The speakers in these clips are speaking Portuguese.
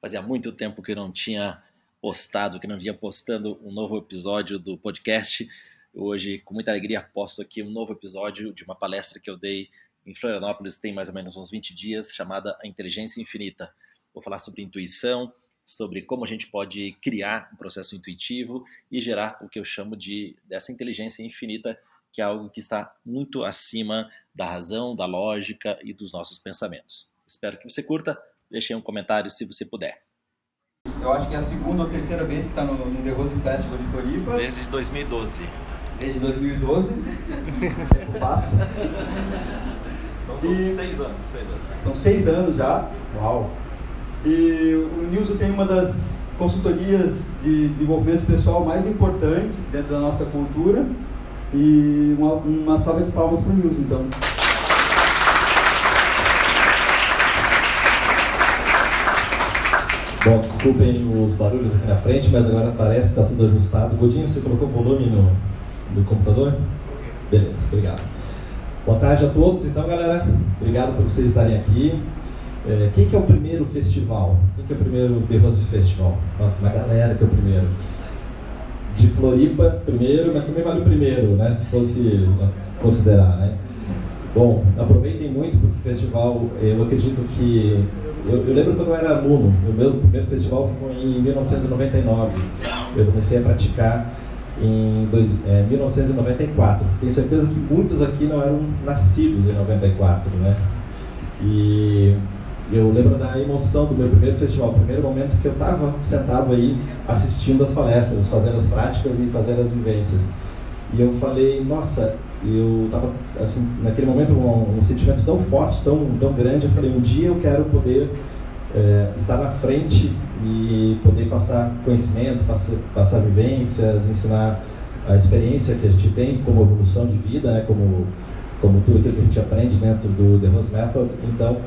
Fazia muito tempo que eu não tinha postado, que não vinha postando um novo episódio do podcast. Hoje, com muita alegria, posto aqui um novo episódio de uma palestra que eu dei em Florianópolis tem mais ou menos uns 20 dias, chamada A Inteligência Infinita. Vou falar sobre intuição, sobre como a gente pode criar um processo intuitivo e gerar o que eu chamo de dessa inteligência infinita, que é algo que está muito acima da razão, da lógica e dos nossos pensamentos. Espero que você curta. Deixe aí um comentário se você puder. Eu acho que é a segunda ou terceira vez que está no, no The Rose Festival de Floripa. Desde 2012. Desde 2012. Passa. Então são e... seis anos, seis anos. São seis anos já. Uau! E o Nilson tem uma das consultorias de desenvolvimento pessoal mais importantes dentro da nossa cultura. E uma, uma salva de palmas para o Nilson, então. Bom, desculpem os barulhos aqui na frente, mas agora parece que está tudo ajustado. Godinho, você colocou volume no, no computador? Beleza, obrigado. Boa tarde a todos. Então, galera, obrigado por vocês estarem aqui. É, quem que é o primeiro festival? Quem que é o primeiro The Rose Festival? Nossa, uma galera que é o primeiro. De Floripa, primeiro, mas também vale o primeiro, né? Se fosse né, considerar, né? Bom, aproveitem muito porque o festival, eu acredito que eu, eu, lembro quando eu era aluno, o meu primeiro festival foi em 1999. Eu comecei a praticar em dois, é, 1994. Tenho certeza que muitos aqui não eram nascidos em 94, né? E eu lembro da emoção do meu primeiro festival, o primeiro momento que eu estava sentado aí assistindo as palestras, fazendo as práticas e fazendo as vivências. E eu falei, nossa, eu estava assim naquele momento um, um, sentimento tão forte, tão tão grande. Eu falei um dia eu quero poder é, estar na frente e poder passar conhecimento, passar, passar vivências, ensinar a experiência que a gente tem como evolução de vida, né, como como tudo aquilo que a gente aprende dentro do The Rose Method. Então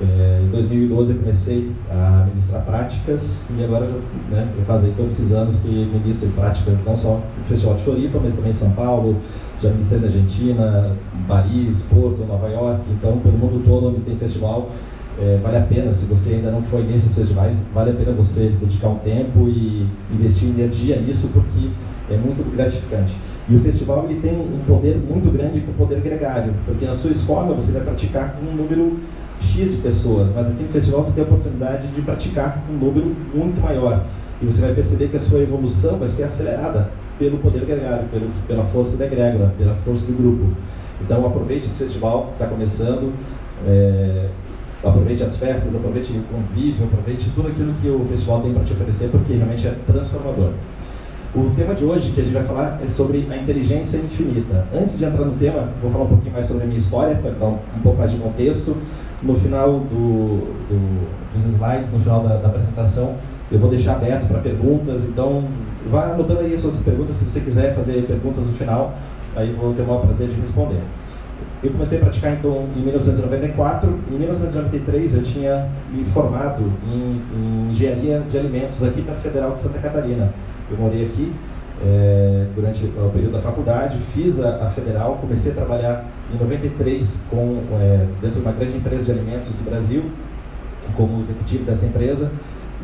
é, em 2012 eu comecei a ministrar práticas e agora né, eu fazei todos esses anos que ministro práticas não só no Festival de Floripa, mas também em São Paulo, já ministrei na Argentina, Paris, Porto, Nova York, então pelo mundo todo onde tem festival, é, vale a pena, se você ainda não foi nesses festivais, vale a pena você dedicar um tempo e investir energia nisso porque é muito gratificante. E o festival ele tem um poder muito grande que é o poder gregário, porque na sua escola você vai praticar com um número X de pessoas, mas aqui no festival você tem a oportunidade de praticar um número muito maior. E você vai perceber que a sua evolução vai ser acelerada pelo poder gregário, pelo, pela força da egrégora, pela força do grupo. Então aproveite esse festival, está começando, é, aproveite as festas, aproveite o convívio, aproveite tudo aquilo que o festival tem para te oferecer, porque realmente é transformador. O tema de hoje que a gente vai falar é sobre a inteligência infinita. Antes de entrar no tema, vou falar um pouquinho mais sobre a minha história, para dar um pouco mais de contexto no final do, do, dos slides, no final da, da, apresentação, eu vou deixar aberto para perguntas, então vá anotando aí as suas perguntas, se você quiser fazer perguntas no final, aí vou ter o maior prazer de responder. Eu comecei a praticar então em 1994, em 1993 eu tinha me formado em, em engenharia de alimentos aqui na Federal de Santa Catarina. Eu morei aqui é, durante o período da faculdade, fiz a, a, federal, comecei a trabalhar em 93 com, é, dentro de uma grande empresa de alimentos do Brasil, como executivo dessa empresa.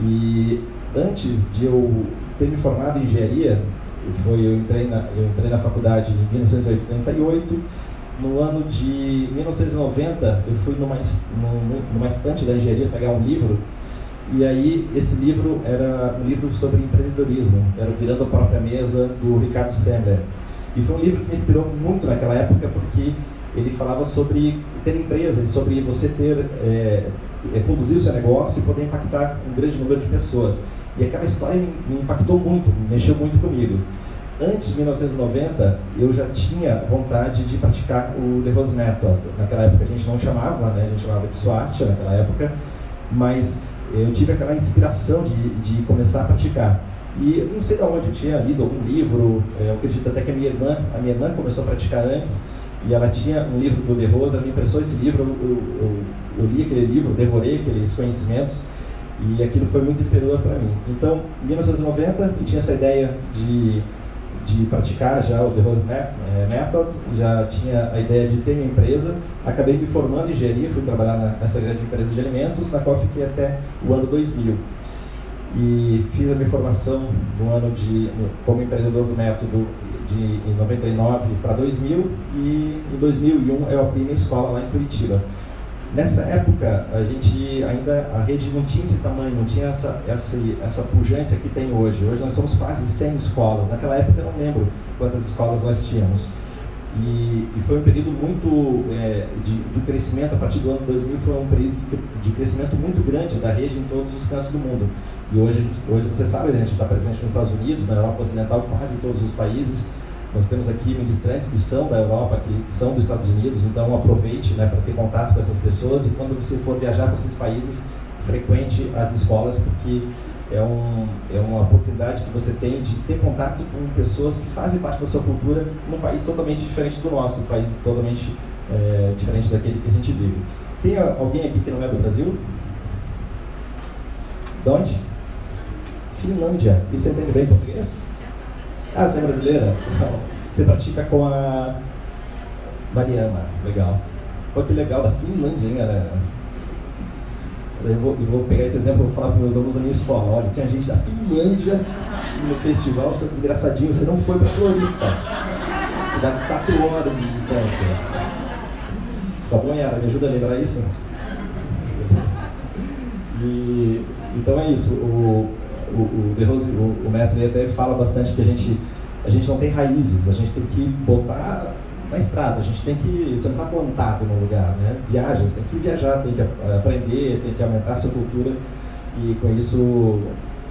E antes de eu ter me formado em engenharia, foi, eu, entrei na, eu entrei na faculdade em 1988. No ano de 1990, eu fui numa, numa estante da engenharia pegar um livro e aí, esse livro era um livro sobre empreendedorismo, era Virando a Própria Mesa, do Ricardo Sandler. E foi um livro que me inspirou muito naquela época, porque ele falava sobre ter empresa, sobre você ter, é, é, conduzir o seu negócio e poder impactar um grande número de pessoas. E aquela história me, me impactou muito, mexeu muito comigo. Antes de 1990, eu já tinha vontade de praticar o The Rose Method. Naquela época a gente não chamava, né? a gente chamava de Swastika naquela época, mas eu tive aquela inspiração de, de começar a praticar. E não sei de onde eu tinha lido algum livro, é, eu acredito até que a minha irmã, a minha irmã começou a praticar antes, e ela tinha um livro do De Rosa, ela me emprestou esse livro, eu, eu, eu, li aquele livro, devorei aqueles conhecimentos, e aquilo foi muito inspirador para mim. Então, em 1990, eu tinha essa ideia de de praticar já o The Rose é, Method, já tinha a ideia de ter minha empresa. Acabei me formando em engenharia, fui trabalhar nessa grande empresa de alimentos, na qual fiquei até o ano 2000. E fiz a minha formação no ano de, como empreendedor do método de em 99 para 2000 e em 2001 eu abri minha escola lá em Curitiba. Nessa época, a gente ainda, a rede não tinha esse tamanho, não tinha essa, essa, essa pujança que tem hoje. Hoje nós somos quase 100 escolas. Naquela época eu não lembro quantas escolas nós tínhamos. E, e foi um período muito é, de, de crescimento, a partir do ano 2000 foi um período de crescimento muito grande da rede em todos os cantos do mundo. E hoje, hoje você sabe, a gente está presente nos Estados Unidos, na Europa Ocidental, quase todos os países. Nós temos aqui ministrantes que são da Europa, que são dos Estados Unidos, então aproveite né, para ter contato com essas pessoas e quando você for viajar para esses países, frequente as escolas, porque é, um, é uma oportunidade que você tem de ter contato com pessoas que fazem parte da sua cultura num país totalmente diferente do nosso, um país totalmente é, diferente daquele que a gente vive. Tem alguém aqui que não é do Brasil? De onde? Finlândia. E você entende bem português? Ah, você é brasileira? Você pratica com a Mariana, legal. Pô, que legal, da Finlândia, hein, galera? Eu vou, eu vou pegar esse exemplo e vou falar para meus alunos da minha escola. Olha, tinha gente da Finlândia no festival, seu desgraçadinho, você não foi para Floripa. Você dá quatro horas de distância. Tá bom, Yara? Me ajuda a lembrar isso? E, então é isso. O, o, o, Rose, o, o mestre até fala bastante que a gente, a gente não tem raízes, a gente tem que botar na estrada, a gente tem que, você não está plantado no lugar, né? Viaja, você tem que viajar, tem que aprender, tem que aumentar a sua cultura e com isso,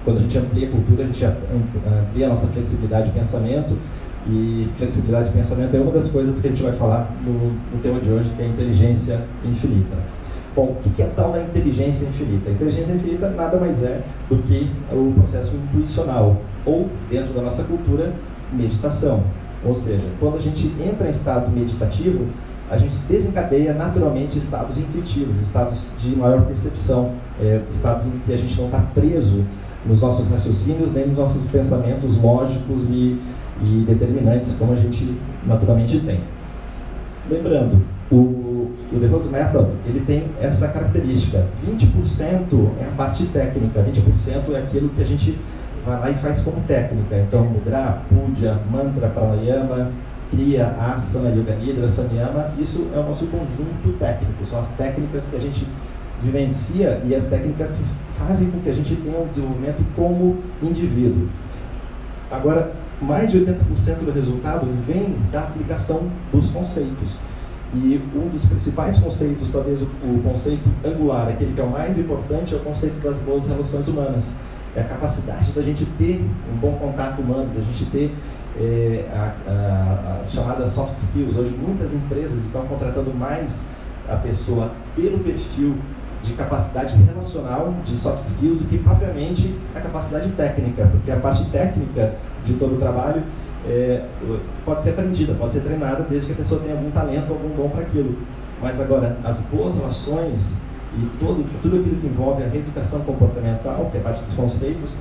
quando a gente amplia a cultura, a gente amplia a nossa flexibilidade de pensamento e flexibilidade de pensamento é uma das coisas que a gente vai falar no, no tema de hoje, que é inteligência infinita. Bom, o que é tal da inteligência infinita? A inteligência infinita nada mais é do que o processo intuicional, ou, dentro da nossa cultura, meditação. Ou seja, quando a gente entra em estado meditativo, a gente desencadeia naturalmente estados intuitivos, estados de maior percepção, é, estados em que a gente não está preso nos nossos raciocínios, nem nos nossos pensamentos lógicos e, e determinantes, como a gente naturalmente tem. Lembrando, o o The Rose Method ele tem essa característica. 20% é a parte técnica, 20% é aquilo que a gente vai lá e faz como técnica. Então, Mudra, Puja, Mantra, Pranayama, Kriya, Asana, Yoga Nidra, Samyama, isso é o nosso conjunto técnico. São as técnicas que a gente vivencia e as técnicas que fazem com que a gente tenha um desenvolvimento como indivíduo. Agora, mais de 80% do resultado vem da aplicação dos conceitos. E um dos principais conceitos, talvez o, o, conceito angular, aquele que é o mais importante, é o conceito das boas relações humanas. É a capacidade da gente ter um bom contato humano, da gente ter é, a, as chamadas soft skills. Hoje, muitas empresas estão contratando mais a pessoa pelo perfil de capacidade relacional, de soft skills, do que propriamente a capacidade técnica, porque a parte técnica de todo o trabalho é, pode ser aprendida, pode ser treinada, desde que a pessoa tenha algum talento, algum dom para aquilo. Mas agora, as boas relações e todo, tudo aquilo que envolve a reeducação comportamental, que é parte dos conceitos,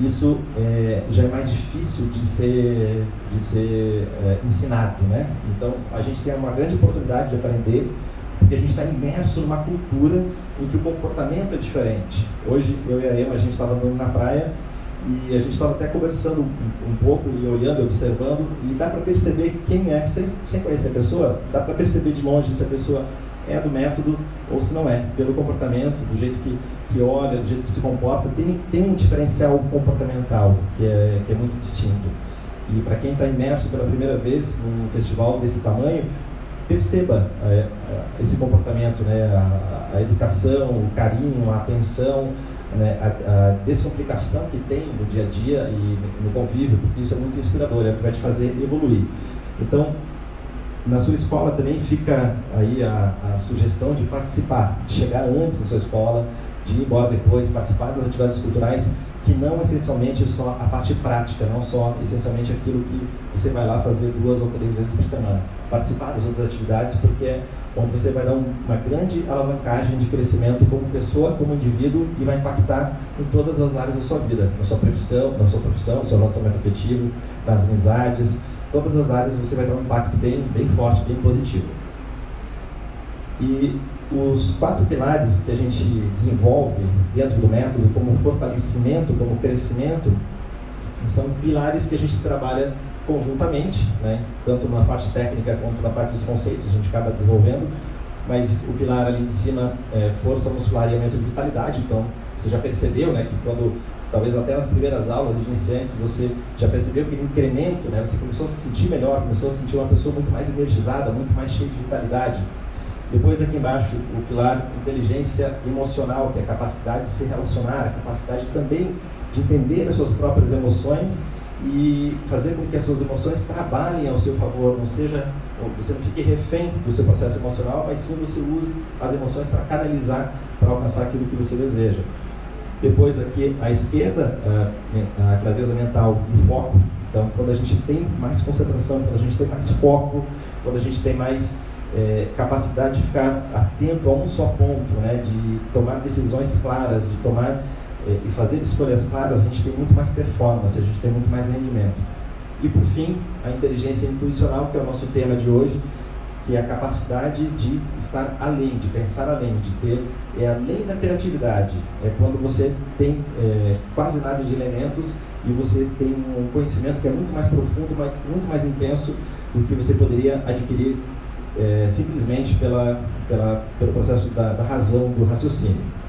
isso é, já é mais difícil de ser, de ser é, ensinado, né? Então, a gente tem uma grande oportunidade de aprender, porque a gente está imerso numa cultura em que o comportamento é diferente. Hoje, eu e a Emma, a gente estava andando na praia e a gente estava até conversando um, pouco e olhando, observando, e dá para perceber quem é, sem, sem conhecer a pessoa, dá para perceber de longe se a pessoa é do método ou se não é, pelo comportamento, do jeito que, que olha, do jeito que se comporta, tem, tem um diferencial comportamental que é, que é muito distinto. E para quem está imerso pela primeira vez num festival desse tamanho, perceba é, esse comportamento, né? A, a, educação, o carinho, a atenção, né, a, a, descomplicação que tem no dia a dia e no convívio, porque isso é muito inspirador, é o que vai te fazer evoluir. Então, na sua escola também fica aí a, a sugestão de participar, de chegar antes da sua escola, de ir embora depois, participar das atividades culturais que não essencialmente só a parte prática, não só essencialmente aquilo que você vai lá fazer duas ou três vezes por semana. Participar das outras atividades, porque é onde você vai dar uma grande alavancagem de crescimento como pessoa, como indivíduo e vai impactar em todas as áreas da sua vida, na sua profissão, na sua profissão, no seu relacionamento afetivo, nas amizades, todas as áreas você vai dar um impacto bem, bem forte, bem positivo. E os quatro pilares que a gente desenvolve dentro do método, como fortalecimento, como crescimento, são pilares que a gente trabalha conjuntamente, né? tanto na parte técnica quanto na parte dos conceitos, a gente acaba desenvolvendo, mas o pilar ali de cima é força muscular e aumento de vitalidade, então você já percebeu né, que quando, talvez até nas primeiras aulas de iniciantes, você já percebeu que incremento, né, você começou a se sentir melhor, começou a sentir uma pessoa muito mais energizada, muito mais cheia de vitalidade. Depois aqui embaixo, o pilar inteligência emocional, que é a capacidade de se relacionar, a capacidade também de entender as suas próprias emoções e fazer com que as suas emoções trabalhem ao seu favor, não seja, você não fique refém do seu processo emocional, mas sim você use as emoções para canalizar, para alcançar aquilo que você deseja. Depois aqui à esquerda, a clareza mental e foco. Então, quando a gente tem mais concentração, quando a gente tem mais foco, quando a gente tem mais é, capacidade de ficar atento a um só ponto, né, de tomar decisões claras, de tomar e fazer escolhas claras, a gente tem muito mais performance, a gente tem muito mais rendimento. E por fim, a inteligência intuicional, que é o nosso tema de hoje, que é a capacidade de estar além, de pensar além, de ter, é além da criatividade. É quando você tem é, quase nada de elementos e você tem um conhecimento que é muito mais profundo, muito mais intenso do que você poderia adquirir é, simplesmente pela, pela, pelo processo da, da razão, do raciocínio.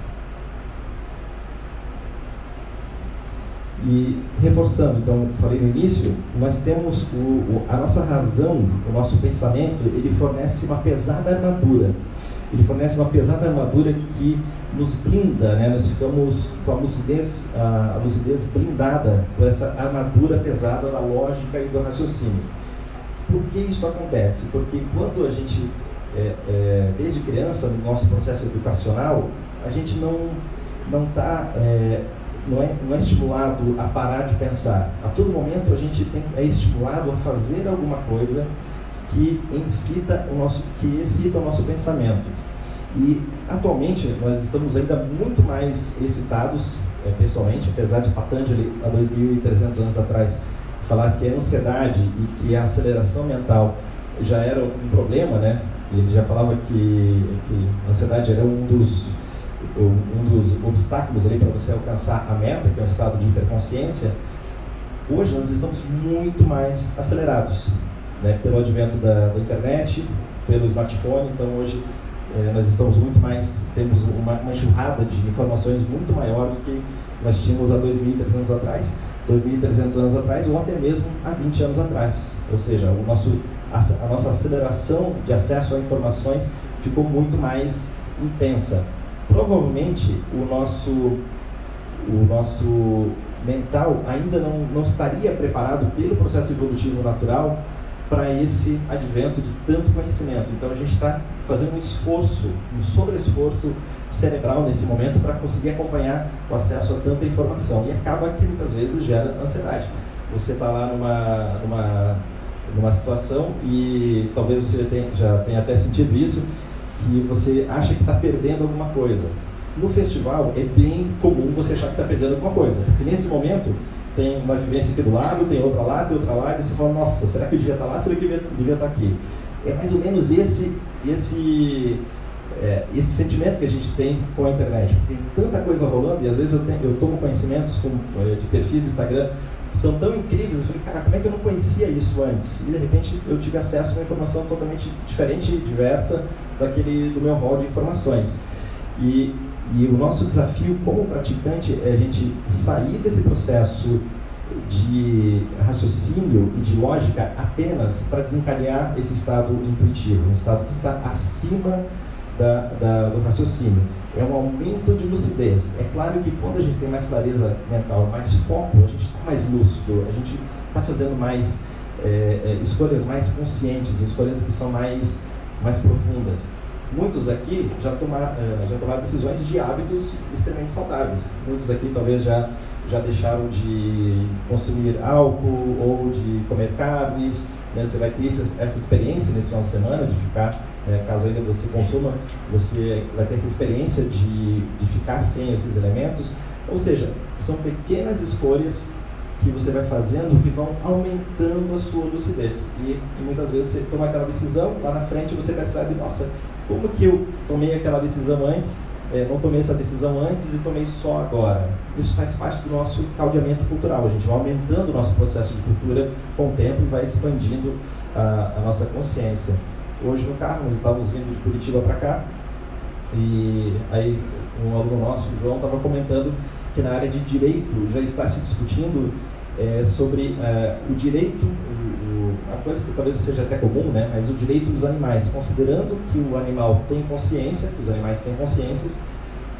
E reforçando, então, falei no início, nós temos o, o, a nossa razão, o nosso pensamento, ele fornece uma pesada armadura. Ele fornece uma pesada armadura que nos blinda, né? nós ficamos com a lucidez, a, a lucidez blindada por essa armadura pesada da lógica e do raciocínio. Por que isso acontece? Porque quando a gente, é, é, desde criança, no nosso processo educacional, a gente não não está é, não, é, não é estimulado a parar de pensar. A todo momento a gente tem, é estimulado a fazer alguma coisa que incita o nosso, que excita o nosso pensamento. E atualmente nós estamos ainda muito mais excitados, é, pessoalmente, apesar de Patanjali há 2.300 anos atrás falar que a ansiedade e que a aceleração mental já era um problema, né? Ele já falava que, que a ansiedade era um dos, um dos obstáculos ali para você alcançar a meta, que é o estado de hiperconsciência. Hoje nós estamos muito mais acelerados, né? Pelo advento da, da internet, pelo smartphone. Então hoje é, nós estamos muito mais, temos uma, uma enxurrada de informações muito maior do que nós tínhamos há 2.300 anos atrás 2.300 anos atrás ou até mesmo há 20 anos atrás. Ou seja, o nosso, a, a nossa aceleração de acesso a informações ficou muito mais intensa. Provavelmente o nosso, o nosso mental ainda não, não estaria preparado pelo processo evolutivo natural para esse advento de tanto conhecimento. Então a gente está fazendo um esforço, um sobre-esforço cerebral nesse momento para conseguir acompanhar o acesso a tanta informação. E acaba que muitas vezes gera ansiedade. Você está lá numa, numa, numa situação e talvez você já tenha, já tenha até sentido isso, que você acha que está perdendo alguma coisa. No festival é bem comum você achar que está perdendo alguma coisa, porque nesse momento tem uma vivência aqui do lado, tem outra lá, tem outra lá, e você fala, nossa, será que eu devia estar tá lá, será que eu devia, estar tá aqui? É mais ou menos esse, esse é, esse sentimento que a gente tem com a internet. Tem tanta coisa rolando e às vezes eu, tenho, eu tomo conhecimentos com, é, de perfis Instagram são tão incríveis. Eu falei, cara, como é que eu não conhecia isso antes? E de repente eu tive acesso a uma informação totalmente diferente e diversa daquele do meu rol de informações. E, e o nosso desafio como praticante é a gente sair desse processo de raciocínio e de lógica apenas para desencadear esse estado intuitivo, um estado que está acima da, da, do raciocínio. É um aumento de lucidez. É claro que quando a gente tem mais clareza mental, mais foco, a gente está mais lúcido, a gente está fazendo mais é, é, escolhas mais conscientes, escolhas que são mais, mais profundas. Muitos aqui já tomaram, é, já tomaram decisões de hábitos extremamente saudáveis. Muitos aqui talvez já já deixaram de consumir álcool ou de comer carnes. Né? Você vai ter essa, essa experiência nesse final de semana de ficar, é, caso ainda você consuma, você vai ter essa experiência de, de ficar sem esses elementos. Ou seja, são pequenas escolhas que você vai fazendo que vão aumentando a sua lucidez. E, e, muitas vezes você toma aquela decisão, lá na frente você percebe, nossa, como que eu tomei aquela decisão antes é, não tomei essa decisão antes e tomei só agora. Isso faz parte do nosso caldeamento cultural. A gente vai aumentando o nosso processo de cultura com o tempo e vai expandindo a, a nossa consciência. Hoje no carro, nós estávamos vindo de Curitiba para cá. E aí um aluno nosso, o João, estava comentando que na área de direito já está se discutindo é, sobre é, o direito, o, o, a coisa que talvez seja até comum, né, mas o direito dos animais, considerando que o animal tem consciência, que os animais têm consciências,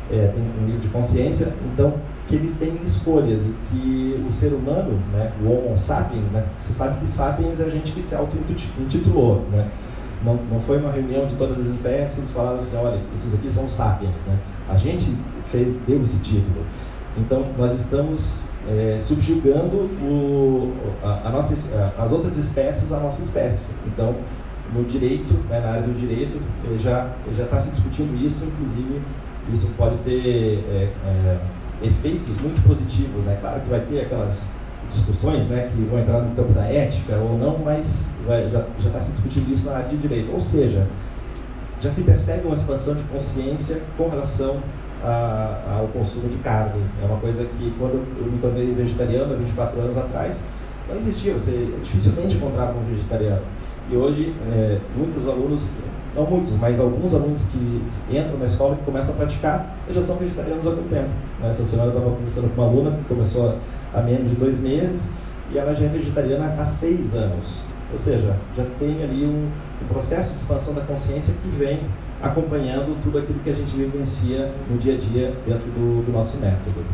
é, tem um nível de consciência, então que eles têm escolhas e que o ser humano, né, o Homo sapiens, né, você sabe que sapiens é a gente que se auto-intitulou, né, não, não foi uma reunião de todas as espécies, eles falaram assim, olha, esses aqui são sapiens, né, a gente fez, deu esse título. Então, nós estamos é, subjugando o, a, a nossa, as outras espécies à nossa espécie. Então, no direito, né, na área do direito, já já está se discutindo isso, inclusive isso pode ter é, é, efeitos muito positivos, né? Claro que vai ter aquelas discussões, né, que vão entrar no campo da ética ou não, mas vai, já está se discutindo isso na área de direito. Ou seja, já se percebe uma expansão de consciência com relação a, ao consumo de carne. É uma coisa que quando eu me tornei vegetariano há 24 anos atrás, não existia, você dificilmente encontrava um vegetariano. E hoje, é, muitos alunos, não muitos, mas alguns alunos que entram na escola e começam a praticar, já são vegetarianos há algum tempo. Né? Essa semana eu estava conversando com uma aluna que começou há menos de dois meses e ela já é vegetariana há seis anos. Ou seja, já tem ali um, um processo de expansão da consciência que vem acompanhando tudo aquilo que a gente vivencia no dia a dia dentro do, do nosso método.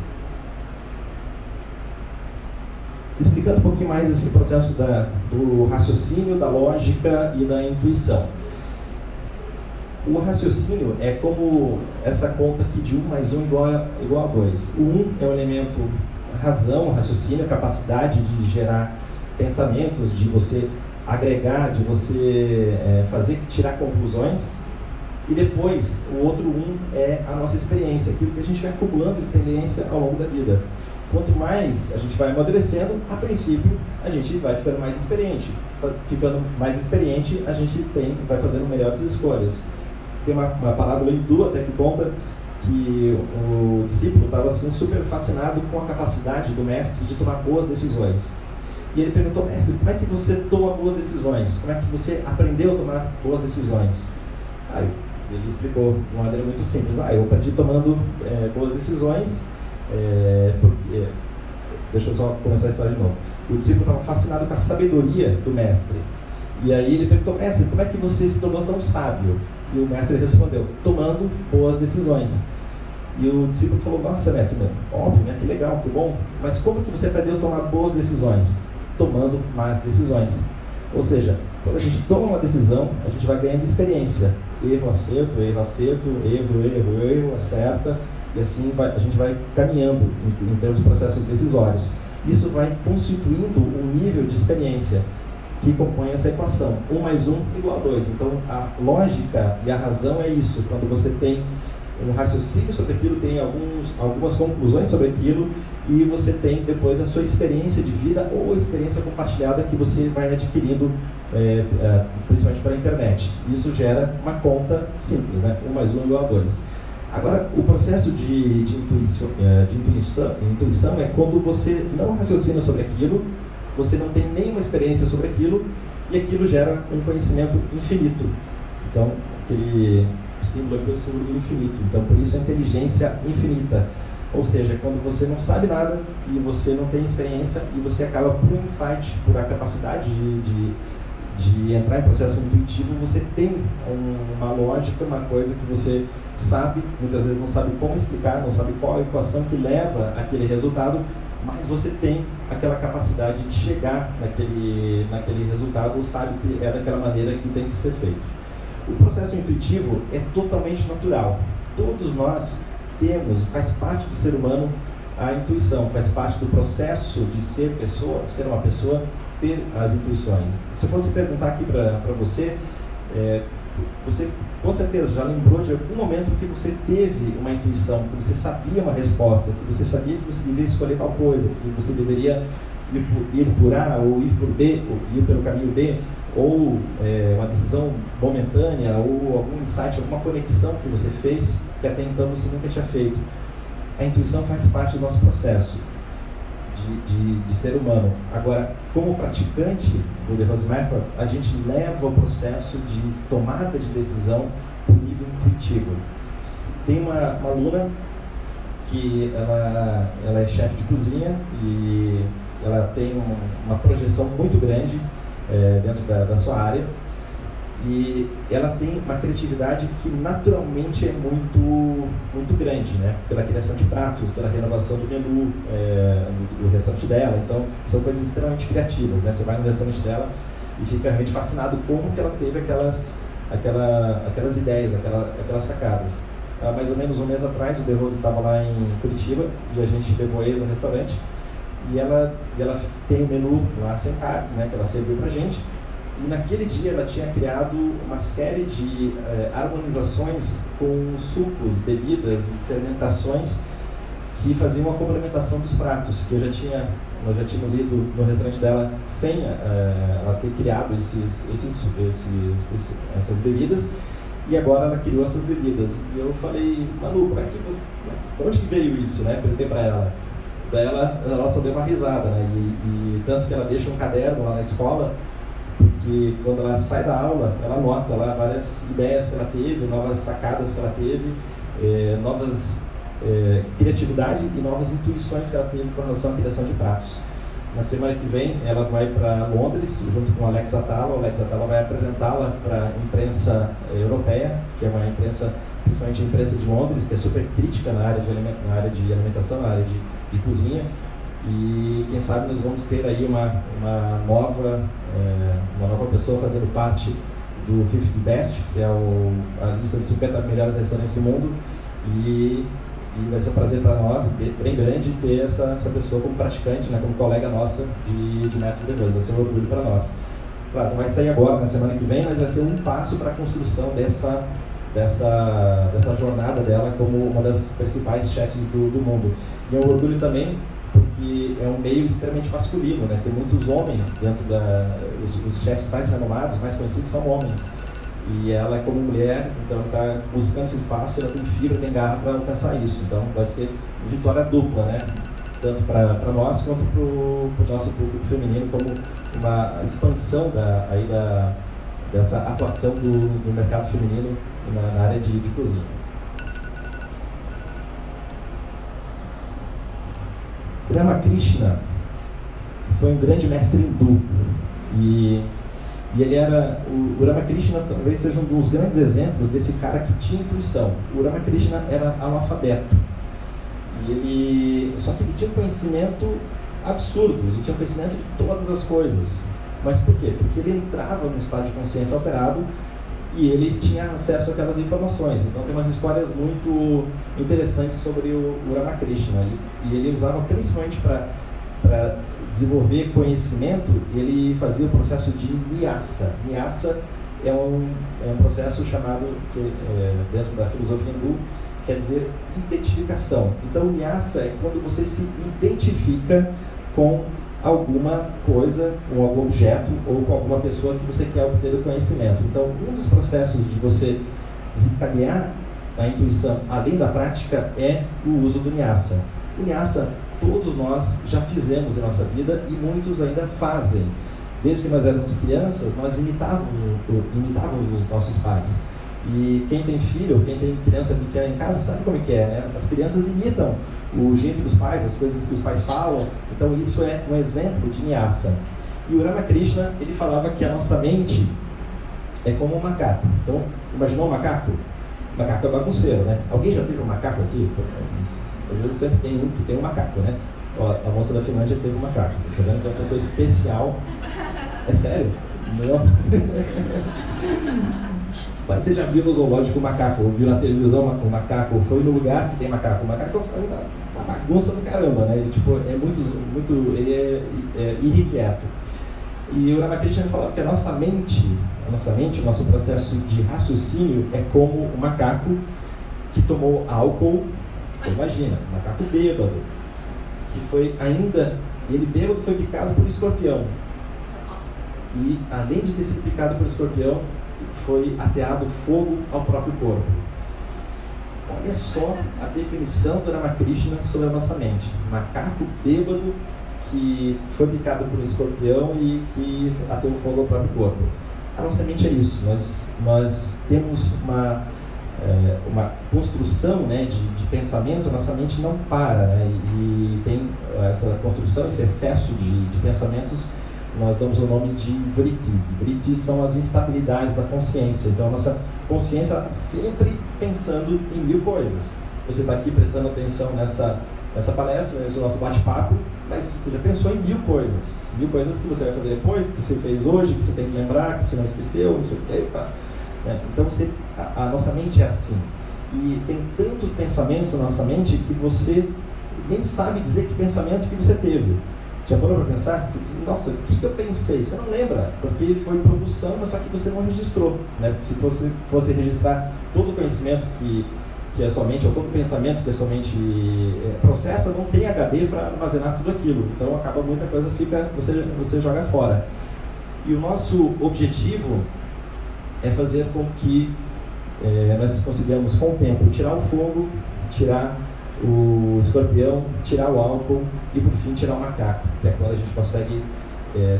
Explicando um pouquinho mais esse processo da, do raciocínio, da lógica e da intuição. O raciocínio é como essa conta aqui de 1 mais 1 igual a, igual a 2. O 1 é o elemento razão, raciocínio, capacidade de gerar pensamentos, de você agregar, de você é, fazer, tirar conclusões. E depois, o outro um é a nossa experiência, aquilo que a gente vai acumulando experiência ao longo da vida. Quanto mais a gente vai amadurecendo, a princípio, a gente vai ficando mais experiente. Ficando mais experiente, a gente tem, vai fazendo melhores escolhas. Tem uma, uma parábola hindu até que conta que o discípulo estava assim super fascinado com a capacidade do mestre de tomar boas decisões. E ele perguntou, mestre, como é que você toma boas decisões? Como é que você aprendeu a tomar boas decisões? Aí ele explicou de uma maneira muito simples. Ah, eu aprendi tomando é, boas decisões, é, porque... Deixa eu só começar a história de novo. O discípulo estava fascinado com a sabedoria do mestre. E aí ele perguntou, mestre, como é que você se tornou tão sábio? E o mestre respondeu, tomando boas decisões. E o discípulo falou, nossa, mestre, óbvio, né? que legal, que bom. Mas como que você aprendeu a tomar boas decisões? Tomando más decisões. Ou seja, quando a gente toma uma decisão, a gente vai ganhando experiência. Erro, acerto, erro, acerto, erro, erro, erro, acerta. E assim vai, a gente vai caminhando em, em termos de processos decisórios. Isso vai constituindo um nível de experiência que compõe essa equação. 1 mais 1 igual a 2. Então, a lógica e a razão é isso. Quando você tem um raciocínio sobre aquilo, tem alguns, algumas conclusões sobre aquilo e você tem depois a sua experiência de vida ou experiência compartilhada que você vai adquirindo, é, é, principalmente pela internet. Isso gera uma conta simples, né? 1 mais 1 igual a 2. Agora, o processo de, de, intuição, é, de intuição, intuição é quando você não raciocina sobre aquilo, você não tem nenhuma experiência sobre aquilo e aquilo gera um conhecimento infinito. Então, aquele símbolo aqui é o símbolo do infinito. Então, por isso a inteligência infinita. Ou seja, quando você não sabe nada e você não tem experiência e você acaba por um insight, por a capacidade de, de, de entrar em processo intuitivo, você tem uma lógica, uma coisa que você sabe, muitas vezes não sabe como explicar, não sabe qual a equação que leva aquele resultado, mas você tem aquela capacidade de chegar naquele, naquele resultado, sabe que é daquela maneira que tem que ser feito. O processo intuitivo é totalmente natural. Todos nós temos, faz parte do ser humano, a intuição, faz parte do processo de ser pessoa, ser uma pessoa, ter as intuições. Se eu fosse perguntar aqui para você, é, você com certeza já lembrou de algum momento que você teve uma intuição, que você sabia uma resposta, que você sabia que você deveria escolher tal coisa, que você deveria ir por, ir por A ou ir por B, ou ir pelo caminho B, ou é, uma decisão momentânea, ou algum insight, alguma conexão que você fez que até então você nunca tinha feito. A intuição faz parte do nosso processo de, de, de ser humano. Agora, como praticante do The Rose Method, a gente leva o processo de tomada de decisão para o nível intuitivo. Tem uma, uma aluna que ela, ela é chefe de cozinha e ela tem uma, uma projeção muito grande é, dentro da, da, sua área e ela tem uma criatividade que naturalmente é muito muito grande, né? Pela criação de pratos, pela renovação do menu é, do, restaurante dela, então são coisas extremamente criativas, né? Você vai no restaurante dela e fica realmente fascinado como que ela teve aquelas aquela, aquelas ideias, aquela, aquelas sacadas. Há mais ou menos um mês atrás, o De Rose estava lá em Curitiba e a gente levou ele no restaurante e ela, e ela tem o um menu lá sem cards, né, que ela serviu pra gente. E naquele dia ela tinha criado uma série de eh, harmonizações com sucos, bebidas e fermentações que faziam uma complementação dos pratos, que eu já tinha, nós já tínhamos ido no restaurante dela sem eh, ela ter criado esses, esses, esses, esses, essas bebidas, e agora ela criou essas bebidas. E eu falei, Manu, como é que, onde que veio isso, né? Perguntei para ela. Daí ela, ela só deu uma risada, né? E, e, tanto que ela deixa um caderno lá na escola, porque quando ela sai da aula, ela anota lá várias ideias que ela teve, novas sacadas que ela teve, é, novas é, criatividade e novas intuições que ela teve com relação à criação de pratos. Na semana que vem, ela vai para Londres, junto com Alex Atala. O Alex Atala vai apresentá-la para a imprensa eh, europeia, que é uma imprensa, principalmente a imprensa de Londres, que é super crítica na área de, na área de alimentação, na área de de cozinha. E quem sabe nós vamos ter aí uma, uma, nova, é, uma nova pessoa fazendo parte do 50 Best, que é o, a lista dos 50 melhores restaurantes do mundo. E, e vai ser um prazer para nós, bem grande, ter essa, essa pessoa como praticante, né, como colega nossa de, de método de Vai ser um orgulho para nós. Claro, não vai sair agora, na semana que vem, mas vai ser um passo para a construção dessa, dessa, dessa jornada dela como uma das principais chefes do, do mundo. E é um orgulho também porque é um meio extremamente masculino, né? Tem muitos homens dentro da... Os, os chefes mais renomados, mais conhecidos, são homens. E ela, como mulher, então está buscando esse espaço, ela tem fibra, tem garra para alcançar isso. Então vai ser vitória dupla, né? Tanto para nós quanto para o nosso público feminino, como uma expansão da, aí da, dessa atuação do, do mercado feminino na, na área de, de cozinha. Ramakrishna foi um grande mestre hindu e, e ele era o, o Ramakrishna talvez seja um dos grandes exemplos desse cara que tinha intuição. O Ramakrishna era analfabeto e ele só que ele tinha conhecimento absurdo, ele tinha conhecimento de todas as coisas. Mas por quê? Porque ele entrava num estado de consciência alterado e ele tinha acesso àquelas informações. Então tem umas histórias muito interessantes sobre o, o Ramakrishna e, e ele usava principalmente para desenvolver conhecimento, ele fazia o processo de Nyasa. Nyasa é um, é um processo chamado, que, é, dentro da filosofia hindu, quer dizer identificação. Então, Nyasa é quando você se identifica com alguma coisa, ou algum objeto, ou com alguma pessoa que você quer obter o conhecimento. Então, um dos processos de você desencadear a intuição, além da prática, é o uso do Nyasa. O Nyasa, todos nós já fizemos em nossa vida e muitos ainda fazem. Desde que nós éramos crianças, nós imitávamos, imitávamos os nossos pais. E quem tem filho, quem tem criança pequena em casa, sabe como é que é, né? As crianças imitam o jeito dos pais, as coisas que os pais falam. Então isso é um exemplo de Nyasa. E o Ramakrishna, ele falava que a nossa mente é como um macaco. Então, imaginou um macaco? O macaco é bagunceiro, né? Alguém já teve um macaco aqui? Às vezes sempre tem um que tem um macaco, né? Ó, a moça da Finlândia teve um macaco. Tá vendo que é uma pessoa especial. É sério? Não. Mas você já viu no zoológico o macaco, ou viu na televisão o macaco, ou foi no lugar que tem macaco. O macaco faz uma uma bagunça do caramba, né? Ele, tipo, é muito, muito ele é, é irrequieto. E o Ramakrishna falava que a nossa mente, a nossa mente, o nosso processo de raciocínio é como um macaco que tomou álcool, imagina, um macaco bêbado, que foi ainda, ele bêbado foi picado por escorpião. E além de ter sido picado por escorpião, foi ateado fogo ao próprio corpo. Olha só a definição do Ramakrishna sobre a nossa mente. Macaco bêbado que foi picado por um escorpião e que ateou fogo ao próprio corpo. A nossa mente é isso. Nós, nós temos uma, é, uma construção né, de, de pensamento, nossa mente não para. Né, e tem essa construção, esse excesso de, de pensamentos nós damos o nome de vritis. Vritis são as instabilidades da consciência. Então, a nossa consciência está sempre pensando em mil coisas. Você está aqui prestando atenção nessa, nessa palestra, nesse nosso bate-papo, mas você já pensou em mil coisas. Mil coisas que você vai fazer depois, que você fez hoje, que você tem que lembrar, que você não esqueceu, não sei o quê. Né? Então, você, a, a nossa mente é assim. E tem tantos pensamentos na nossa mente que você nem sabe dizer que pensamento que você teve. Já parou para pensar? Nossa, o que, que eu pensei? Você não lembra, porque foi produção, mas só que você não registrou. Né? Se fosse, fosse registrar todo o conhecimento que, que a sua mente, ou todo o pensamento que a sua mente é, processa, não tem HD para armazenar tudo aquilo. Então acaba muita coisa, fica você, você joga fora. E o nosso objetivo é fazer com que é, nós consigamos, com o tempo, tirar o fogo, tirar o escorpião, tirar o álcool e, por fim, tirar o macaco, que é quando a gente consegue é,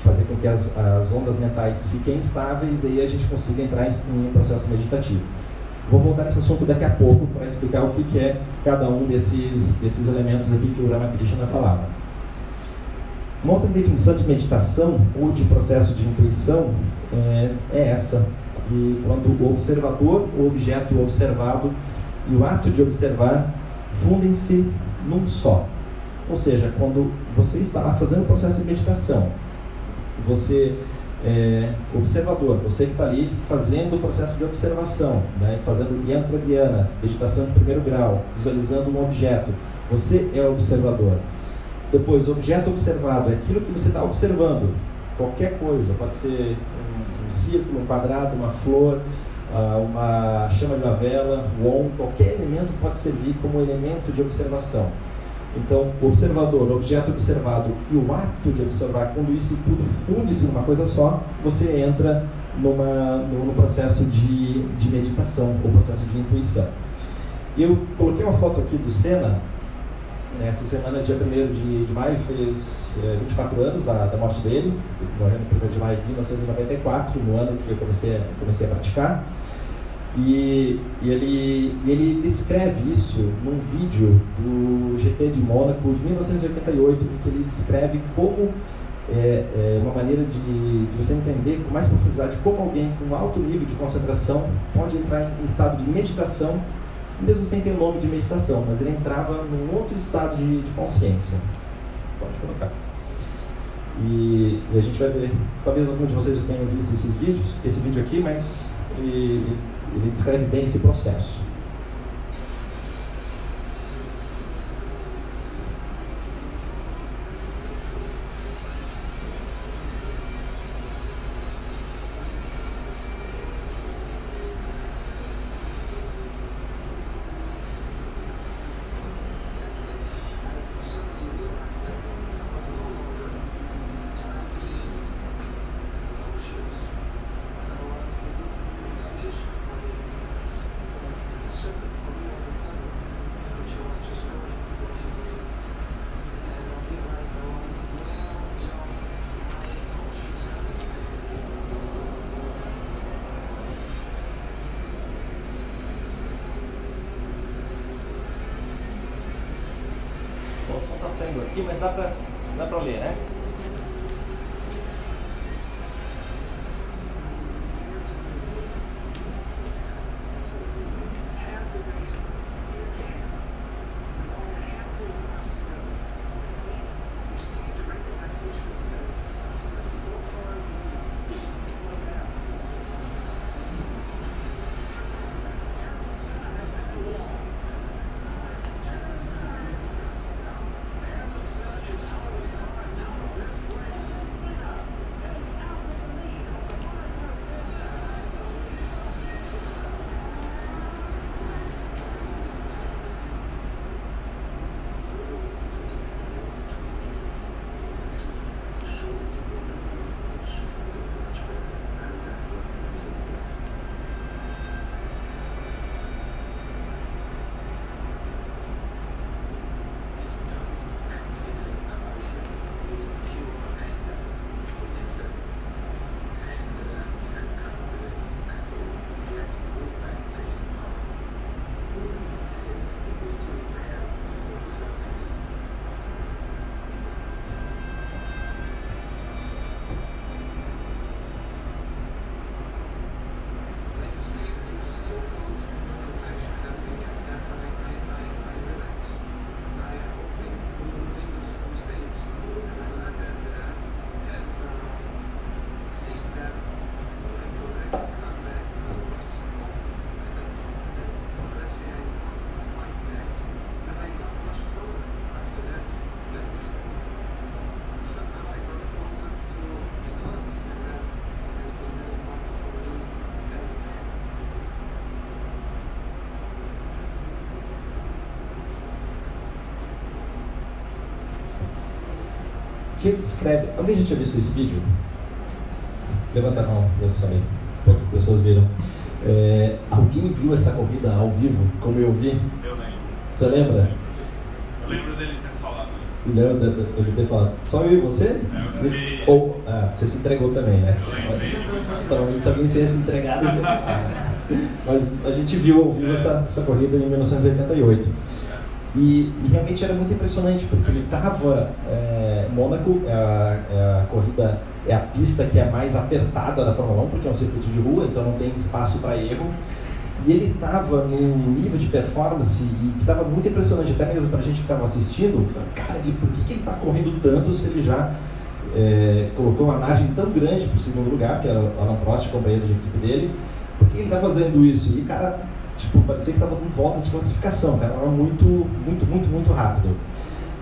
fazer com que as, as, ondas mentais fiquem estáveis e aí a gente consiga entrar em um processo meditativo. Vou voltar nesse assunto daqui a pouco para explicar o que, que é cada um desses, desses elementos aqui que o Ramakrishna falava. Uma outra definição de meditação ou de processo de intuição é, é essa, e quando o observador, o objeto observado e o ato de observar fundem-se num só. Ou seja, quando você está fazendo o processo de meditação, você é observador, você que está ali fazendo o processo de observação, né, fazendo yantra dhyana, meditação de primeiro grau, visualizando um objeto, você é observador. Depois, objeto observado é aquilo que você está observando, qualquer coisa, pode ser um, círculo, um quadrado, uma flor, ah, uma chama de uma vela, um on, qualquer elemento pode servir como elemento de observação. Então, o observador, o objeto observado e o ato de observar, quando isso tudo funde-se numa coisa só, você entra numa, no processo de, de meditação, ou processo de intuição. Eu coloquei uma foto aqui do Senna, essa semana, dia 1 de, de maio, fez é, 24 anos da, da morte dele, morreu no 1 de maio de 1994, no ano que eu comecei, comecei a praticar. E, e, ele, ele descreve isso num vídeo do GP de Mônaco de 1988, em que ele descreve como é, é uma maneira de, de, você entender com mais profundidade como alguém com alto nível de concentração pode entrar em estado de meditação, mesmo sem ter o nome de meditação, mas ele entrava num outro estado de, de consciência. Pode colocar. E, e, a gente vai ver, talvez algum de vocês já tenham visto esses vídeos, esse vídeo aqui, mas ele, ele descreve bem esse processo. Que ele descreve. Alguém já tinha visto esse vídeo? Levanta a mão, eu saber. Poucas pessoas viram. É, alguém viu essa corrida ao vivo, como eu vi? Eu lembro. Você lembra? Eu lembro dele ter falado isso. Lembra dele ter falado? Só eu e você? É, eu fiquei- Ou, ah, você se entregou também, né? Eu lembro. Então, se alguém entregado. Mas a gente viu ao vivo essa, essa corrida em 1988. E, e realmente era muito impressionante, porque ele estava. É, Mônaco é a, é a corrida, é a pista que é mais apertada da Fórmula 1, porque é um circuito de rua, então não tem espaço para erro. E ele estava num nível de performance que estava muito impressionante, até mesmo para a gente que estava assistindo. Cara, ele, por que, que ele está correndo tanto se ele já é, colocou uma margem tão grande para o segundo lugar, que era o Alan Prost, companheiro de equipe dele? Por que ele está fazendo isso? E, cara, tipo, parecia que estava com voltas de classificação, cara, era muito, muito, muito, muito rápido.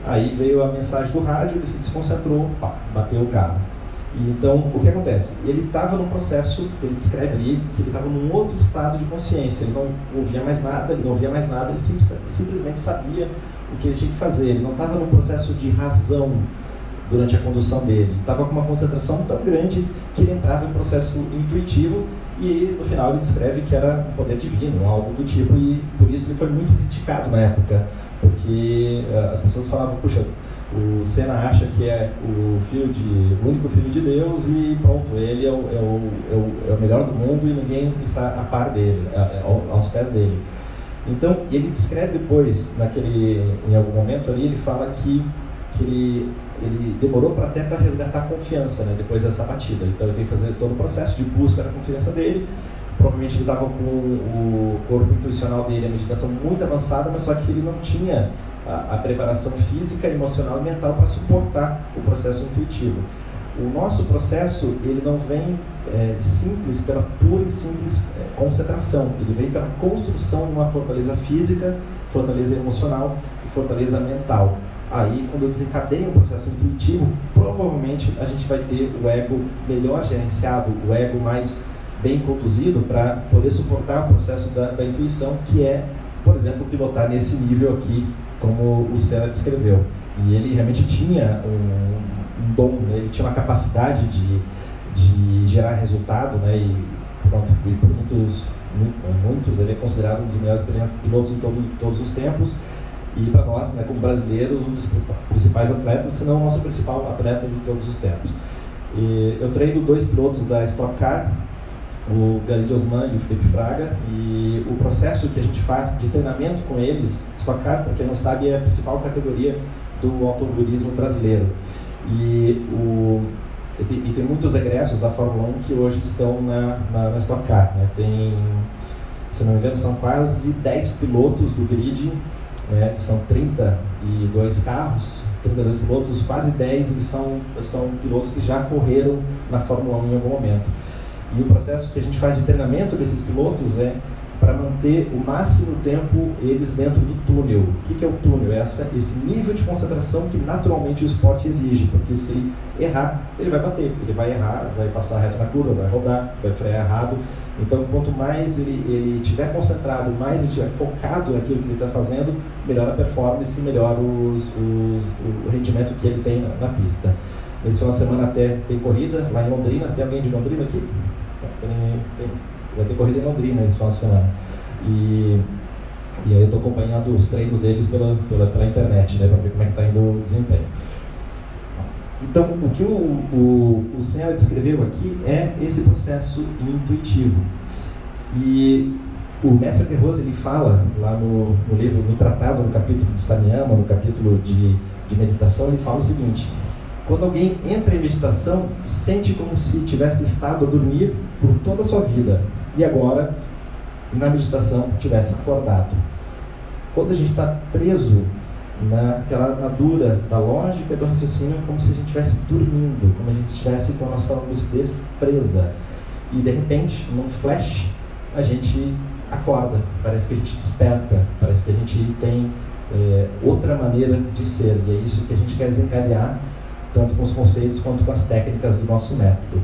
Aí veio a mensagem do rádio, ele se desconcentrou, pá, bateu o carro. E então, o que acontece? Ele estava num processo, ele descreve ali, que ele estava num outro estado de consciência. Ele não ouvia mais nada, ele não ouvia mais nada, ele simples- simplesmente sabia o que ele tinha que fazer. Ele não estava num processo de razão durante a condução dele. Ele estava com uma concentração tão grande que ele entrava em processo intuitivo e no final ele descreve que era um poder divino, algo do tipo, e por isso ele foi muito criticado na época, porque eh, as pessoas falavam, puxa, o Senna acha que é o filho de, o único filho de Deus e pronto, ele é o, é o, é o, é o melhor do mundo e ninguém está a par dele, aos pés dele. Então, ele descreve depois, naquele, em algum momento ali, ele fala que, que ele, ele demorou pra, até para resgatar a confiança né, depois dessa batida. Então, ele tem que fazer todo o processo de busca da confiança dele. Provavelmente ele estava com o corpo intuicional dele, a meditação muito avançada, mas só que ele não tinha a, a preparação física, emocional e mental para suportar o processo intuitivo. O nosso processo ele não vem é, simples pela pura e simples é, concentração, ele vem pela construção de uma fortaleza física, fortaleza emocional e fortaleza mental. Aí, quando eu desencadeio um processo intuitivo, provavelmente a gente vai ter o ego melhor gerenciado, o ego mais bem conduzido para poder suportar o processo da, da intuição, que é, por exemplo, pilotar nesse nível aqui, como o Senna descreveu. E ele realmente tinha um, um dom, né? ele tinha uma capacidade de, de gerar resultado, né? e, pronto, e por muitos, mu- muitos, ele é considerado um dos melhores pilotos de todo, todos os tempos. E para nós, né, como brasileiros, um dos principais atletas, se não o nosso principal atleta de todos os tempos. E eu treino dois pilotos da Stock Car, o Gary Osman e o Felipe Fraga, e o processo que a gente faz de treinamento com eles, Stock Car, para quem não sabe, é a principal categoria do automobilismo brasileiro. E, o, e, tem, e tem muitos egressos da Fórmula 1 que hoje estão na, na, na Stock Car. Né? Tem, se não me engano, são quase 10 pilotos do grid, né, são 32 carros, 32 pilotos, quase 10 eles são, são pilotos que já correram na Fórmula 1 em algum momento. E o processo que a gente faz de treinamento desses pilotos é para manter o máximo tempo eles dentro do túnel. O que, que é o túnel? É essa, esse nível de concentração que naturalmente o esporte exige, porque se ele errar, ele vai bater, ele vai errar, vai passar reto na curva, vai rodar, vai frear errado. Então, quanto mais ele, ele tiver concentrado, mais ele estiver focado naquilo que ele está fazendo, melhor a performance, melhor os, os, o rendimento que ele tem na, na pista. Esse final de semana até tem corrida lá em Londrina. Tem alguém de Londrina aqui? Tem, tem, vai ter corrida em Londrina esse final de semana. E, e aí eu estou acompanhando os treinos deles pela, pela, pela internet, né, para ver como é que está indo o desempenho. Então, o que o, o, o Senna descreveu aqui é esse processo intuitivo. E o mestre Terroso, ele fala lá no, no livro, no tratado, no capítulo de Samyama, no capítulo de, de meditação, ele fala o seguinte, quando alguém entra em meditação, sente como se tivesse estado a dormir por toda a sua vida e agora, na meditação, tivesse acordado. Quando a gente está preso naquela na dura da lógica do raciocínio, é como se a gente estivesse dormindo, como a gente estivesse com a nossa lucidez presa. E de repente, num flash, a gente acorda, parece que a gente desperta, parece que a gente tem é, outra maneira de ser. E é isso que a gente quer desencadear tanto com os conceitos quanto com as técnicas do nosso método.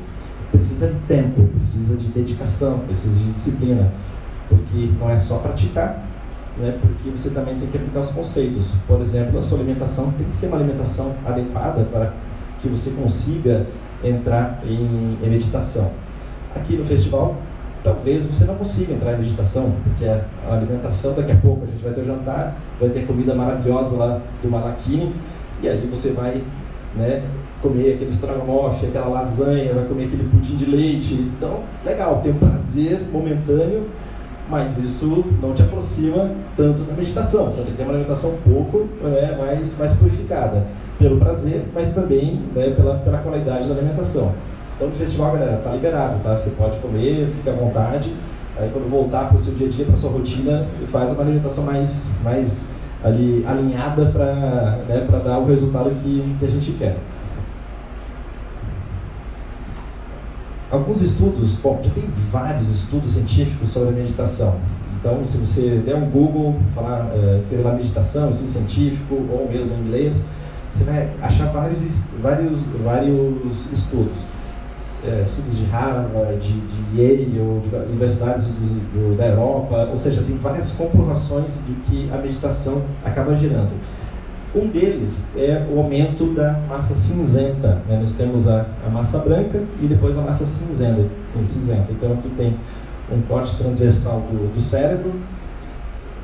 Precisa de tempo, precisa de dedicação, precisa de disciplina, porque não é só praticar, né, porque você também tem que aplicar os conceitos. Por exemplo, a sua alimentação tem que ser uma alimentação adequada para que você consiga entrar em, em meditação. Aqui no festival, talvez você não consiga entrar em meditação, porque a alimentação daqui a pouco a gente vai ter o jantar, vai ter comida maravilhosa lá do Malakini, e aí você vai né, comer aquele estrogonofe, aquela lasanha, vai comer aquele pudim de leite. Então, legal, tem um prazer momentâneo, mas isso não te aproxima tanto da meditação. Você tem que ter uma alimentação um pouco né, mais, mais purificada, pelo prazer, mas também né, pela, pela qualidade da alimentação. Então, no festival, galera, tá liberado, tá? Você pode comer, fica à vontade. Aí, quando voltar para o seu dia a dia, para sua rotina, faz uma alimentação mais, mais ali alinhada para né, dar o resultado que, que a gente quer. Alguns estudos, bom, já tem vários estudos científicos sobre meditação. Então, se você der um Google, falar, uh, escrever lá meditação, estudo científico, ou mesmo em inglês, você vai achar vários, vários, vários estudos. É, estudos de Harvard, de, de Yale, de universidades do, do, da Europa, ou seja, tem várias comprovações de que a meditação acaba gerando. Um deles é o aumento da massa cinzenta. Né? Nós temos a, a, massa branca e depois a massa cinzenta. cinzenta. Então aqui tem um corte transversal do, do cérebro,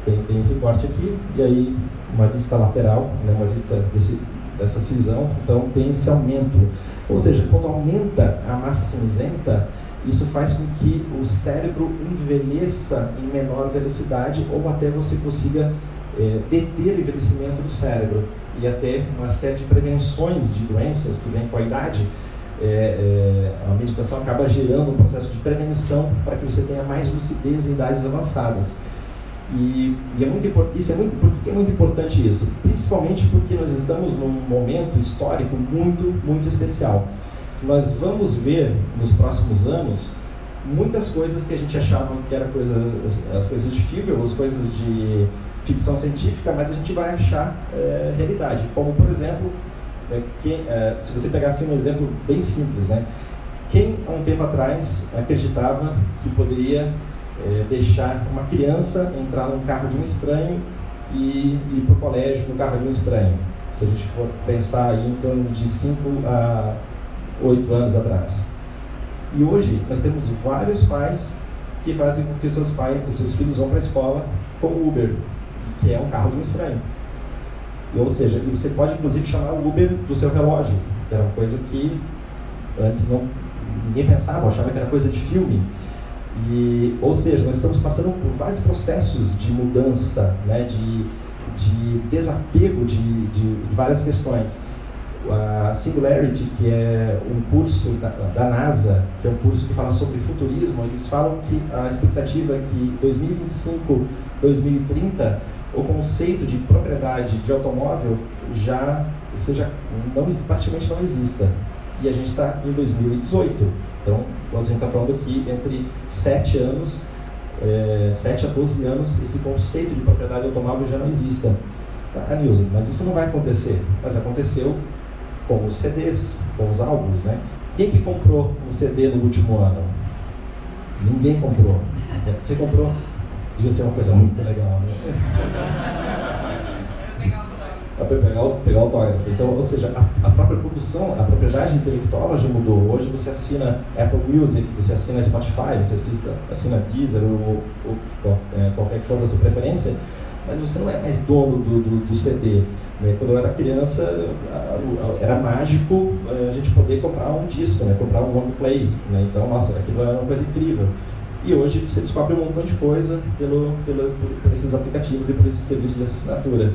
tem, tem, esse corte aqui, e aí uma vista lateral, né? uma vista desse, dessa cisão, então tem esse aumento. Ou seja, quando aumenta a massa cinzenta, isso faz com que o cérebro envelheça em menor velocidade ou até você consiga é, deter o envelhecimento do cérebro e até uma série de prevenções de doenças que vêm com a idade. É, é, a meditação acaba gerando um processo de prevenção para que você tenha mais lucidez em idades avançadas. E, e é muito isso é muito, por que é muito importante isso? Principalmente porque nós estamos num momento histórico muito, muito especial. Nós vamos ver nos próximos anos muitas coisas que a gente achava que era coisa, as coisas de ou as coisas de ficção científica, mas a gente vai achar é, realidade. Como, por exemplo, é, quem, é, se você pegasse um exemplo bem simples, né? Quem, há um tempo atrás, acreditava que poderia é, deixar uma criança entrar num carro de um estranho e ir para o colégio no carro de um estranho? Se a gente for pensar aí em torno de 5 a 8 anos atrás. E hoje nós temos vários pais que fazem com que seus pais, seus filhos vão para a escola com Uber, que é um carro de um estranho. Ou seja, você pode inclusive chamar o Uber do seu relógio, que era uma coisa que antes não ninguém pensava, achava que era coisa de filme. E, ou seja, nós estamos passando por vários processos de mudança, né, de, de desapego de, de várias questões. A Singularity, que é um curso da, da, NASA, que é um curso que fala sobre futurismo, eles falam que a expectativa é que 2025, 2030 o conceito de propriedade de automóvel já seja não praticamente não exista e a gente está em 2018 então a gente está falando aqui entre 7 anos é, 7 a 12 anos esse conceito de propriedade de automóvel já não exista. Ah, Nilson, mas isso não vai acontecer. Mas aconteceu com os CDs com os álbuns né? Quem que comprou um CD no último ano? Ninguém comprou. Você comprou? Devia ser uma coisa muito legal, né? Para pegar, pegar autógrafo. Então, ou seja, a, a, própria produção, a propriedade intelectual já mudou. Hoje você assina Apple Music, você assina Spotify, você assina, assina Deezer ou, ou é, qualquer que for a sua preferência, mas você não é mais dono do, do, do CD. Né? Quando eu era criança, era mágico é, a gente poder comprar um disco, né? comprar um long play. Né? Então, nossa, aquilo era uma coisa incrível. E hoje você descobre um montão de coisa pelo, pelo, por esses aplicativos e por esses serviços de assinatura.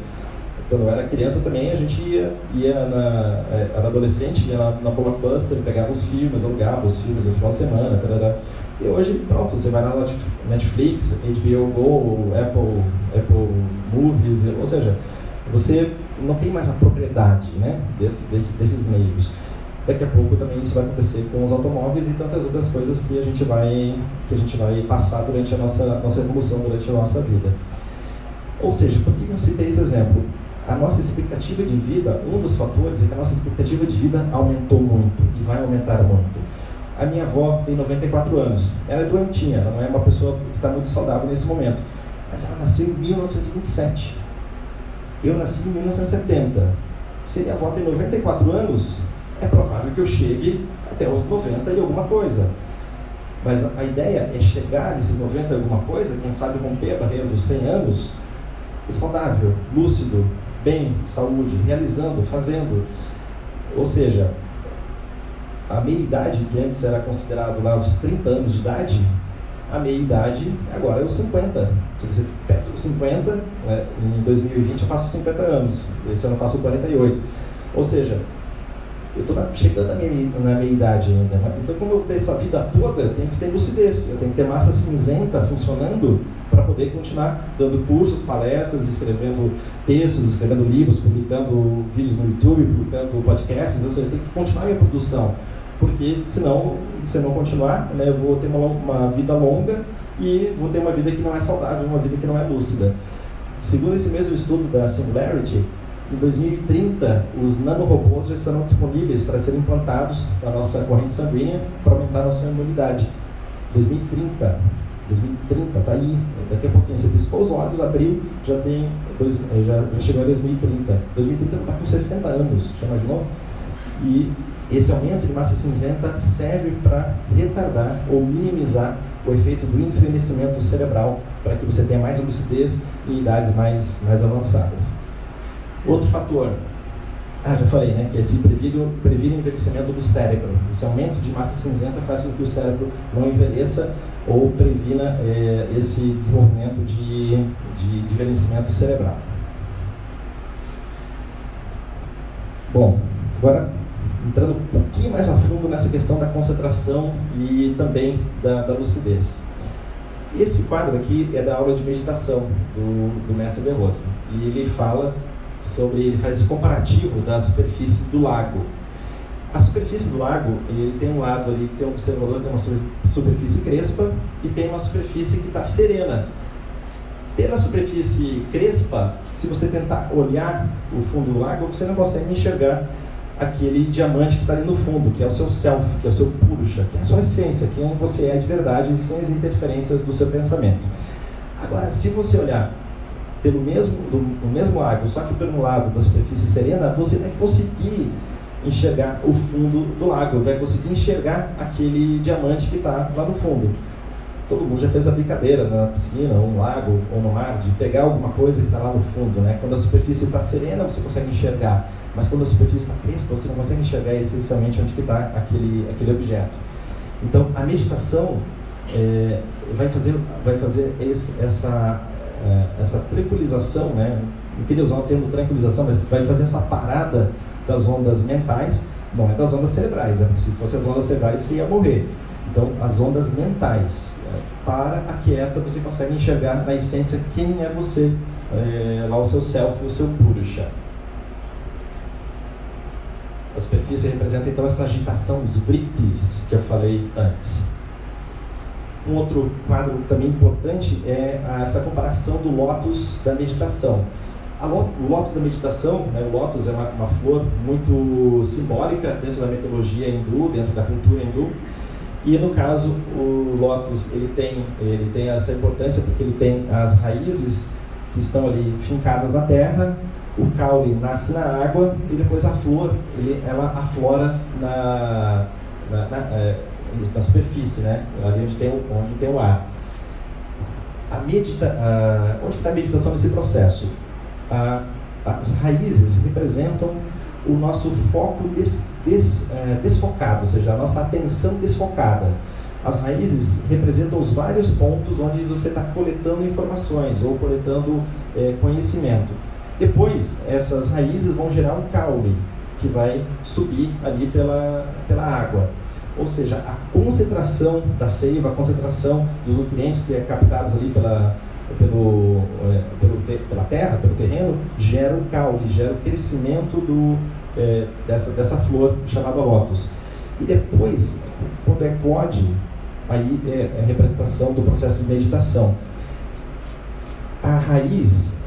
Quando eu era criança também, a gente ia, ia na, é, era adolescente, ia na, na Blockbuster, pegava os filmes, alugava os filmes no final de semana, tarará. E hoje, pronto, você vai na Netflix, HBO Go, Apple, Apple Movies, ou seja, você não tem mais a propriedade né, desse, desse, desses meios. Daqui a pouco também isso vai acontecer com os automóveis e tantas outras coisas que a gente vai, que a gente vai passar durante a nossa, nossa evolução, durante a nossa vida. Ou seja, por que eu citei esse exemplo? A nossa expectativa de vida, um dos fatores é que a nossa expectativa de vida aumentou muito e vai aumentar muito. A minha avó tem 94 anos. Ela é doentinha, ela não é uma pessoa que está muito saudável nesse momento. Mas ela nasceu em 1927. Eu nasci em 1970. Se minha avó tem 94 anos, é provável que eu chegue até os 90 e alguma coisa. Mas a, a ideia é chegar nesses 90 e alguma coisa, quem sabe romper a barreira dos 100 anos, saudável, lúcido, bem, saúde, realizando, fazendo. Ou seja, a meia-idade, que antes era considerado lá os 30 anos de idade, a meia-idade agora é os 50. Se você perto dos 50, né, em 2020 eu faço 50 anos, esse ano eu faço 48. Ou seja, eu estou chegando minha, na minha idade ainda. Né? Então, como eu tenho essa vida toda, eu tenho que ter lucidez, eu tenho que ter massa cinzenta funcionando para poder continuar dando cursos, palestras, escrevendo textos, escrevendo livros, publicando vídeos no YouTube, publicando podcasts. Ou seja, tenho que continuar a minha produção porque senão, se eu não continuar, né, eu vou ter uma, uma vida longa e vou ter uma vida que não é saudável, uma vida que não é lúcida. Segundo esse mesmo estudo da Singularity, em 2030 os nanorobôs já estarão disponíveis para serem implantados na nossa corrente sanguínea para aumentar a nossa imunidade. 2030, 2030, tá aí. Daqui a pouquinho você piscou os olhos, abriu, já tem dois, já, já chegou em 2030. 2030 está com 60 anos, já imaginou? E esse aumento de massa cinzenta serve para retardar ou minimizar o efeito do envelhecimento cerebral, para que você tenha mais lucidez em idades mais, mais avançadas. Outro fator, ah, já falei, né, que é esse previne, previne o envelhecimento do cérebro. Esse aumento de massa cinzenta faz com que o cérebro não envelheça ou previna é, esse desenvolvimento de, de, de envelhecimento cerebral. Bom, agora entrando um pouquinho mais a fundo nessa questão da concentração e também da, da lucidez. Esse quadro aqui é da aula de meditação do, do mestre Veloso e ele fala sobre, ele faz esse comparativo da superfície do lago. A superfície do lago, ele tem um lado ali que tem um observador, tem uma superfície crespa e tem uma superfície que está serena. Pela superfície crespa, se você tentar olhar o fundo do lago, você não consegue enxergar aquele diamante que está ali no fundo, que é o seu self, que é o seu purusha, que é a sua essência, quem você é de verdade, sem as interferências do seu pensamento. Agora, se você olhar pelo mesmo, do, no mesmo lago, só que pelo lado da superfície serena, você vai conseguir enxergar o fundo do lago, vai conseguir enxergar aquele diamante que está lá no fundo. Todo mundo já fez a brincadeira na piscina, ou no lago, ou no mar, de pegar alguma coisa que está lá no fundo. Né? Quando a superfície está serena, você consegue enxergar mas quando a superfície está crespa, você não consegue enxergar essencialmente onde está aquele, aquele objeto. Então, a meditação é, vai fazer, vai fazer esse, essa, é, essa tranquilização, né? não queria usar o termo tranquilização, mas vai fazer essa parada das ondas mentais, não é das ondas cerebrais, né? se fosse as ondas cerebrais você ia morrer. Então, as ondas mentais, é, para, aquieta, você consegue enxergar na essência quem é você, é, lá o seu self, o seu purusha. A superfície representa então essa agitação, os vrittis que eu falei antes. Um outro quadro também importante é essa comparação do lótus da meditação. o lótus da meditação, né, o lótus é uma, uma, flor muito simbólica dentro da mitologia hindu, dentro da cultura hindu. E no caso, o lótus ele tem, ele tem essa importância porque ele tem as raízes que estão ali fincadas na terra o caule nasce na água e depois a flor ele, ela aflora na, na, na, é, na superfície, né? ali onde tem, onde tem o ar. A medita, onde está a meditação nesse processo? As raízes representam o nosso foco des, des, é, desfocado, ou seja, a nossa atenção desfocada. As raízes representam os vários pontos onde você está coletando informações ou coletando é, conhecimento. Depois, essas raízes vão gerar um caule que vai subir ali pela, pela água. Ou seja, a concentração da seiva, a concentração dos nutrientes que é captados ali pela, pelo, é, pelo, pela terra, pelo terreno, gera um caule, gera o crescimento do, é, dessa, dessa flor chamada lótus. E depois, quando é code, aí é a representação do processo de meditação. A raiz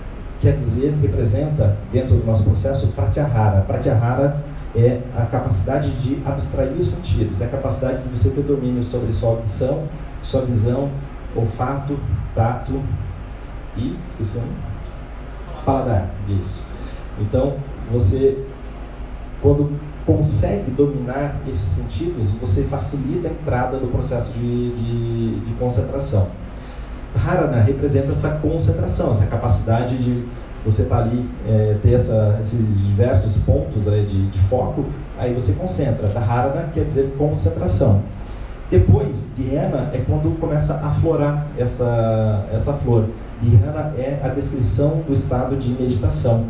quer dizer, representa, dentro do nosso processo, pratyahara. Pratyahara é a capacidade de abstrair os sentidos, é a capacidade de você ter domínio sobre sua audição, sua visão, olfato, tato e, esqueci o nome? Paladar, isso. Então, você, quando consegue dominar esses sentidos, você facilita a entrada do processo de, de, de concentração. Dharana representa essa concentração, essa capacidade de você tá ali, é, ter essa, esses diversos pontos aí de, de, foco, aí você concentra. Dharana quer dizer concentração. Depois, Dhyana é quando começa a florar essa, essa flor. Dhyana é a descrição do estado de meditação.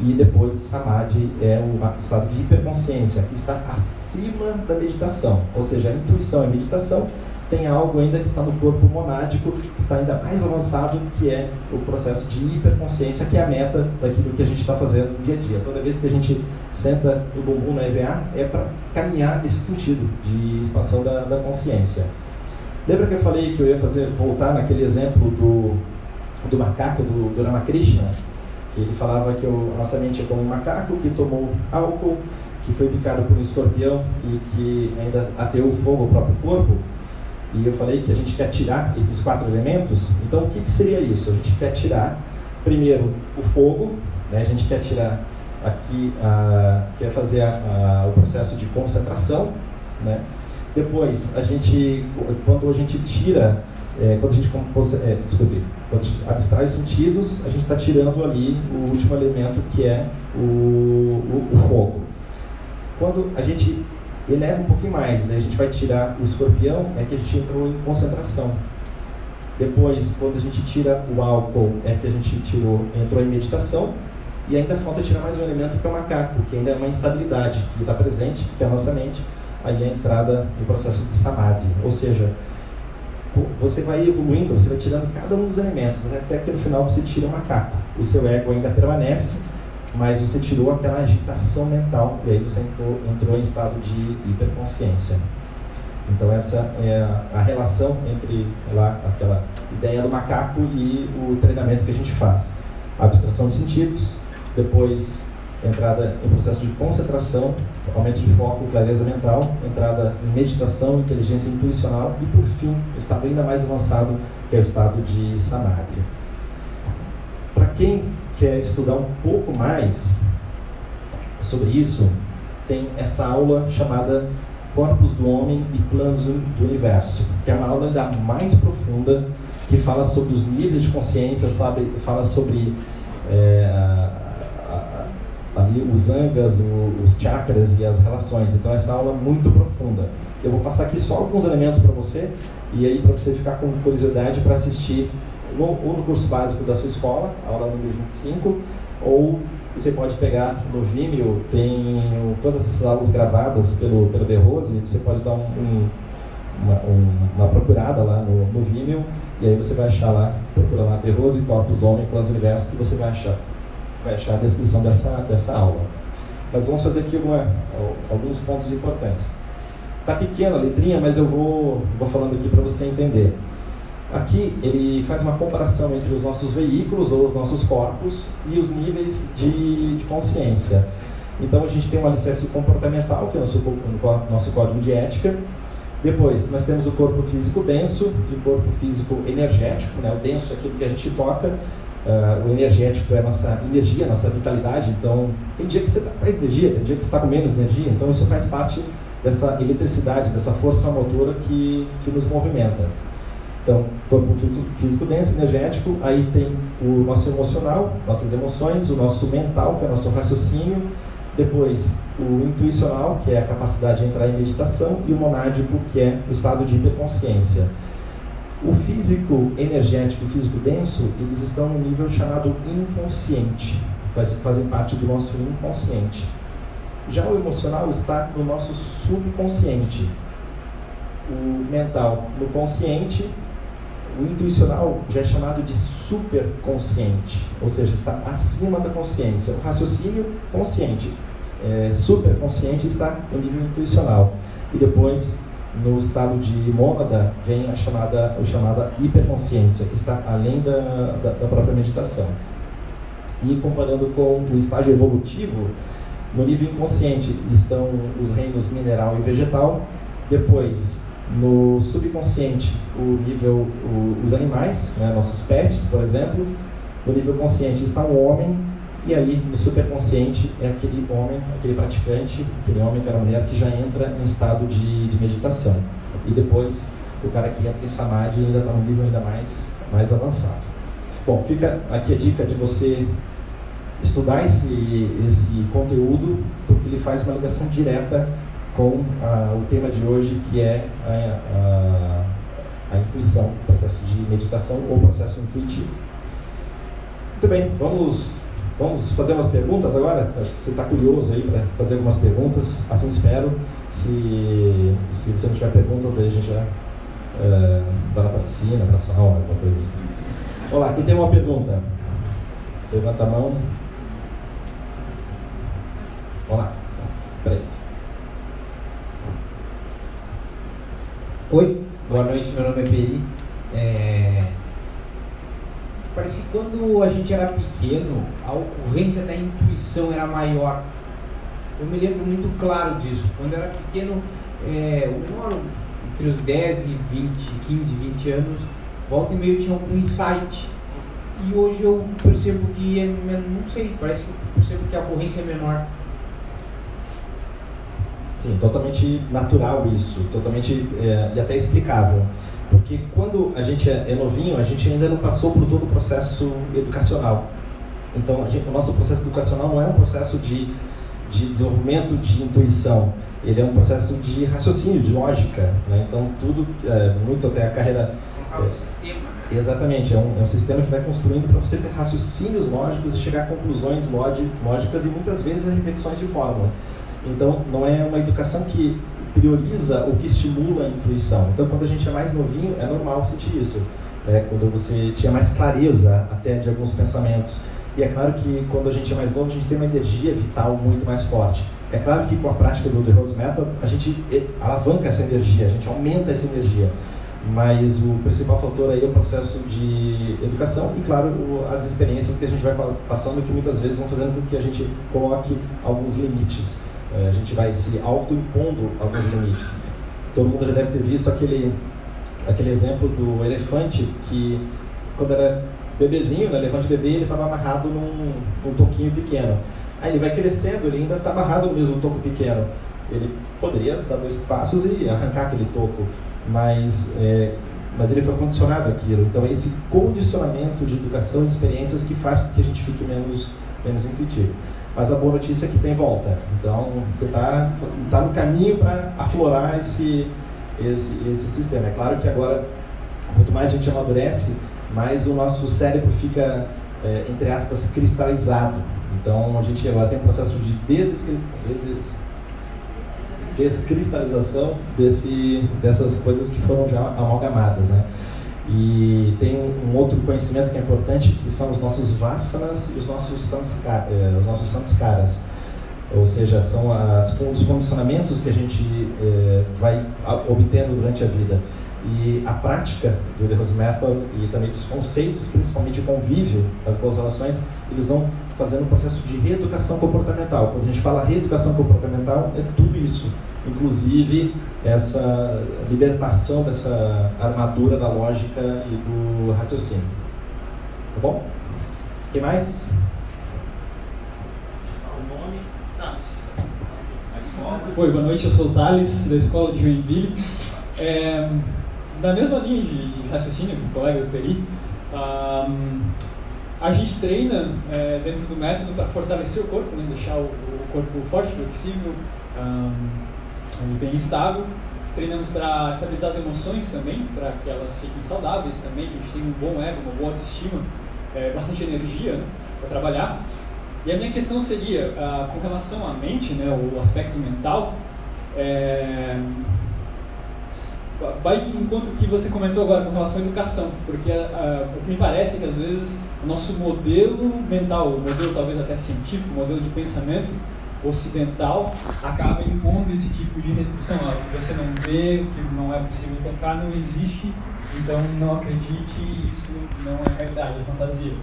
E depois, Samadhi é o estado de hiperconsciência, que está acima da meditação. Ou seja, a intuição é meditação, tem algo ainda que está no corpo monádico, que está ainda mais avançado, que é o processo de hiperconsciência, que é a meta daquilo que a gente está fazendo no dia a dia. Toda vez que a gente senta o bumbum na EVA, é para caminhar nesse sentido de expansão da, da, consciência. Lembra que eu falei que eu ia fazer, voltar naquele exemplo do, do macaco do, do Ramakrishna? Que ele falava que o, a nossa mente é como um macaco que tomou álcool, que foi picado por um escorpião e que ainda ateou fogo ao próprio corpo e eu falei que a gente quer tirar esses quatro elementos. Então, o que, que seria isso? A gente quer tirar, primeiro, o fogo, né? a gente quer tirar aqui, quer fazer a, a, o processo de concentração. Né? Depois, a gente, quando a gente tira, é, quando a gente, é, desculpe, quando a gente abstrai os sentidos, a gente está tirando ali o último elemento que é o, o, o fogo. Quando a gente eleva um pouquinho mais, né? a gente vai tirar o escorpião, é que a gente entrou em concentração. Depois, quando a gente tira o álcool, é que a gente tirou, entrou em meditação. E ainda falta tirar mais um elemento que é o macaco, que ainda é uma instabilidade que está presente, que é a nossa mente. Aí é a entrada no processo de samadhi, ou seja, você vai evoluindo, você vai tirando cada um dos elementos, né? até que no final você tira o macaco. O seu ego ainda permanece, mas você tirou aquela agitação mental e aí você entrou, entrou em estado de hiperconsciência. Então essa é a, relação entre lá aquela ideia do macaco e o treinamento que a gente faz. Abstração de sentidos, depois entrada em processo de concentração, aumento de foco, clareza mental, entrada em meditação, inteligência intuicional e por fim, o estado ainda mais avançado, que é o estado de samadhi. Para quem quer estudar um pouco mais sobre isso, tem essa aula chamada Corpos do Homem e Planos do Universo, que é uma aula ainda mais profunda, que fala sobre os níveis de consciência, sabe, fala sobre é, ali os angas, os chakras e as relações. Então essa aula é muito profunda. Eu vou passar aqui só alguns elementos para você e aí para você ficar com curiosidade para assistir no, ou no curso básico da sua escola, aula número 25, ou você pode pegar no Vimeo, tem todas essas aulas gravadas pelo, pelo The Rose, você pode dar um, um, uma, um, uma, procurada lá no, no Vimeo, e aí você vai achar lá, procura lá The Rose, Corpus do Homem, Planos Universo, e você vai achar, vai achar a descrição dessa, dessa aula. Mas vamos fazer aqui uma, alguns pontos importantes. Está pequena a letrinha, mas eu vou, vou falando aqui para você entender. Aqui ele faz uma comparação entre os nossos veículos ou os nossos corpos e os níveis de, de consciência. Então a gente tem um alicerce comportamental, que é o nosso, nosso código de ética. Depois nós temos o corpo físico denso e o corpo físico energético. Né? O denso é aquilo que a gente toca, uh, o energético é a nossa energia, a nossa vitalidade. Então tem dia que você tá com mais energia, tem dia que você está com menos energia. Então isso faz parte dessa eletricidade, dessa força motora que, que nos movimenta. Então, corpo físico denso, energético, aí tem o nosso emocional, nossas emoções, o nosso mental, que é o nosso raciocínio, depois o intuicional, que é a capacidade de entrar em meditação, e o monádico, que é o estado de hiperconsciência. O físico energético e físico denso, eles estão no nível chamado inconsciente, fazem parte do nosso inconsciente. Já o emocional está no nosso subconsciente, o mental no consciente o intuicional já é chamado de superconsciente, ou seja, está acima da consciência. O raciocínio consciente, é, superconsciente está no nível intuicional. E depois, no estado de mônada, vem a chamada, a chamada hiperconsciência, que está além da, da, da própria meditação. E comparando com o estágio evolutivo, no nível inconsciente estão os reinos mineral e vegetal, depois no subconsciente, o nível, o, os animais, né, nossos pets, por exemplo. No nível consciente está o homem E aí, no superconsciente, é aquele homem, aquele praticante, aquele homem, aquela mulher que já entra em estado de, de meditação. E depois, o cara que entra em samadhi ainda está num nível ainda mais, mais avançado. Bom, fica aqui a dica de você estudar esse, esse conteúdo, porque ele faz uma ligação direta com ah, o tema de hoje, que é a, a, a intuição, o processo de meditação ou processo intuitivo. Muito bem, vamos, vamos fazer umas perguntas agora? Acho que você está curioso aí para fazer algumas perguntas, assim espero. Se, se você não tiver perguntas, daí a gente já uh, vai lá para a piscina, para a sala, alguma coisa assim. Olá, quem tem uma pergunta? Levanta a mão. Vamos lá. Peraí. Oi, boa noite, meu nome é Peri. É... Parece que quando a gente era pequeno, a ocorrência da intuição era maior. Eu me lembro muito claro disso. Quando eu era pequeno, é, entre os 10 e 20, 15, 20 anos, volta e meio tinha um insight. E hoje eu percebo que, é, não sei, parece que percebo que a ocorrência é menor. Sim, totalmente natural isso, totalmente é, e até explicável. Porque quando a gente é, é novinho, a gente ainda não passou por todo o processo educacional. Então, gente, o nosso processo educacional não é um processo de, de desenvolvimento de intuição, ele é um processo de raciocínio, de lógica. Né? Então, tudo, é, muito até a carreira. É, um sistema, né? Exatamente, é um, é um sistema que vai construindo para você ter raciocínios lógicos e chegar a conclusões lógicas e muitas vezes a repetições de fórmula. Então, não é uma educação que prioriza o que estimula a intuição. Então, quando a gente é mais novinho, é normal sentir isso. Né? Quando você tinha mais clareza até de alguns pensamentos. E é claro que quando a gente é mais novo, a gente tem uma energia vital muito mais forte. É claro que com a prática do The Rose Method, a gente alavanca essa energia, a gente aumenta essa energia. Mas o principal fator aí é o processo de educação e, claro, as experiências que a gente vai passando que muitas vezes vão fazendo com que a gente coloque alguns limites. É, a gente vai se autoimpondo alguns limites. Todo mundo já deve ter visto aquele, aquele exemplo do elefante que, quando era bebezinho, né, elefante bebê, ele estava amarrado num, num toquinho pequeno. Aí ele vai crescendo, ele ainda está amarrado no mesmo toco pequeno. Ele poderia dar dois passos e arrancar aquele toco, mas, é, mas ele foi condicionado àquilo. Então é esse condicionamento de educação, de experiências que faz com que a gente fique menos, menos intuitivo. Mas a boa notícia é que tem volta. Então, você está tá no caminho para aflorar esse, esse, esse sistema. É claro que agora, quanto mais a gente amadurece, mais o nosso cérebro fica, é, entre aspas, cristalizado. Então, a gente agora tem um processo de descristalização desse, dessas coisas que foram já amalgamadas. Né? E tem um outro conhecimento que é importante, que são os nossos vasanas e os nossos samskaras, eh, os nossos samskaras. Ou seja, são as, os condicionamentos que a gente eh, vai obtendo durante a vida. E a prática do The Rose Method e também dos conceitos, principalmente o convívio, as boas relações, eles vão fazendo um processo de reeducação comportamental. Quando a gente fala reeducação comportamental, é tudo isso inclusive essa libertação dessa armadura da lógica e do raciocínio. Tá bom? O que mais? Oi, boa noite, eu sou o Thales, da Escola de Joinville. É, da mesma linha de, de raciocínio que o colega do Peri, um, a gente treina é, dentro do método para fortalecer o corpo, né, deixar o, o corpo forte, flexível, um, bem estável. Treinamos para estabilizar as emoções também, para que elas fiquem saudáveis também, que a gente tenha um bom ego, uma boa autoestima, é, bastante energia né, para trabalhar. E a minha questão seria, ah, com relação à mente, né, o aspecto mental, é, vai em conta que você comentou agora com relação à educação, porque ah, o que me parece é que às vezes o nosso modelo mental, o modelo talvez até científico, o modelo de pensamento, ocidental acaba impondo esse tipo de restrição. o que você não vê, o que não é possível tocar, não existe, então não acredite, isso não é realidade, é fantasia.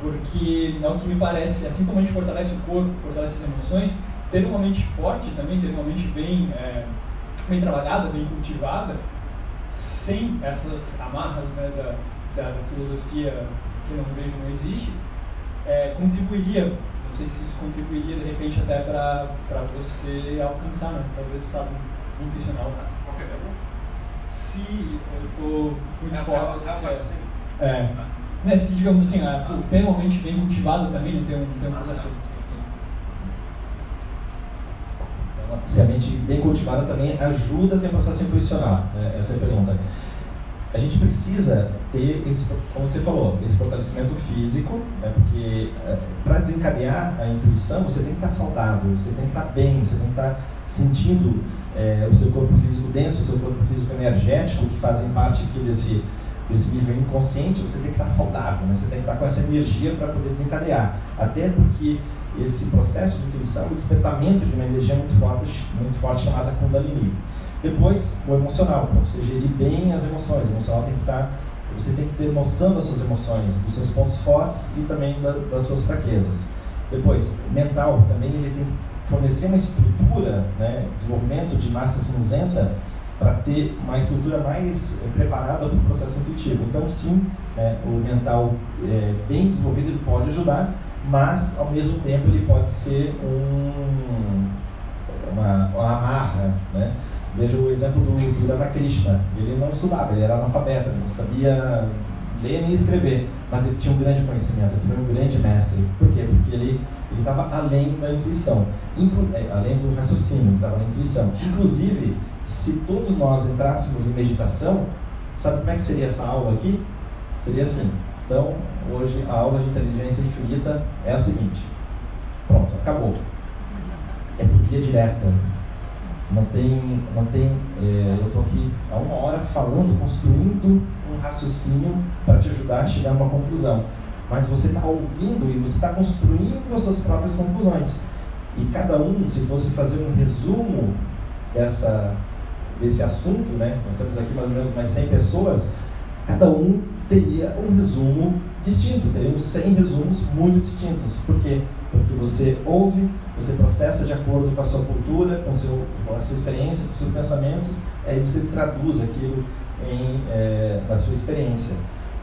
Porque é o que me parece, assim como a gente fortalece o corpo, fortalece as emoções, ter uma mente forte também, ter uma mente bem, é, bem trabalhada, bem cultivada, sem essas amarras né, da, da, filosofia que não vejo não existe, é, contribuiria, não sei se isso contribuiria de repente até para você alcançar, né, talvez o estado nutricional. Qualquer pergunta? Se eu estou muito É, forte, é, é, se, é, é, né, se digamos assim, ah, tem uma mente bem cultivada também, não tem um, tem um Ah, processo. sim, sim. Se a mente bem cultivada também ajuda a ter um processo intuicional? Né? Essa é a pergunta. A gente precisa ter, esse, como você falou, esse fortalecimento físico, né? porque para desencadear a intuição você tem que estar saudável, você tem que estar bem, você tem que estar sentindo é, o seu corpo físico denso, o seu corpo físico energético, que fazem parte aqui desse, desse nível inconsciente, você tem que estar saudável, né? você tem que estar com essa energia para poder desencadear. Até porque esse processo de intuição é o despertamento de uma energia muito forte, muito forte chamada Kundalini. Depois, o emocional, para você gerir bem as emoções. O emocional tem que estar, você tem que ter noção das suas emoções, dos seus pontos fortes e também da, das suas fraquezas. Depois, mental, também ele tem que fornecer uma estrutura, né, desenvolvimento de massa cinzenta para ter uma estrutura mais é, preparada para o processo intuitivo. Então, sim, né, o mental é, bem desenvolvido ele pode ajudar, mas ao mesmo tempo ele pode ser um, uma, uma amarra. Né? Veja o exemplo do, do Ramakrishna. Ele não estudava, ele era analfabeto, ele não sabia ler nem escrever, mas ele tinha um grande conhecimento, ele foi um grande mestre. Por quê? Porque ele estava além da intuição, inclu, é, além do raciocínio, estava na intuição. Inclusive, se todos nós entrássemos em meditação, sabe como é que seria essa aula aqui? Seria assim. Então, hoje a aula de inteligência infinita é a seguinte. Pronto, acabou. É por via direta. Não tem, não tem. É, eu estou aqui há uma hora falando, construindo um raciocínio para te ajudar a chegar a uma conclusão. Mas você está ouvindo e você está construindo as suas próprias conclusões. E cada um, se fosse fazer um resumo dessa, desse assunto, né? Nós temos aqui mais ou menos mais 100 pessoas, cada um teria um resumo distinto, teríamos 100 resumos muito distintos. Por quê? Porque você ouve, você processa de acordo com a sua cultura, com, seu, com a sua experiência, com seus pensamentos, aí você traduz aquilo em, é, na sua experiência.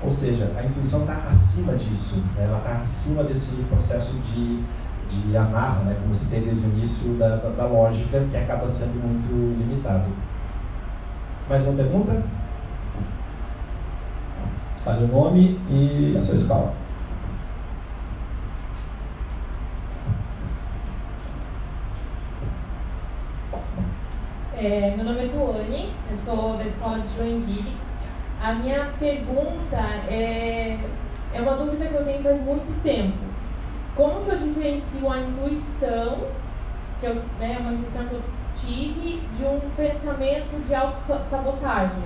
Ou seja, a intuição está acima disso, né? ela está acima desse processo de, de amarra, né? como você tem desde o início da, da, da lógica, que acaba sendo muito limitado. Mais uma pergunta? Fale o nome e a sua escola. É, meu nome é Tuane, eu sou da escola de Joinville. A minha pergunta é, é uma dúvida que eu tenho faz muito tempo. Como que eu diferencio a intuição, que eu, né, uma intuição que eu tive, de um pensamento de autossabotagem?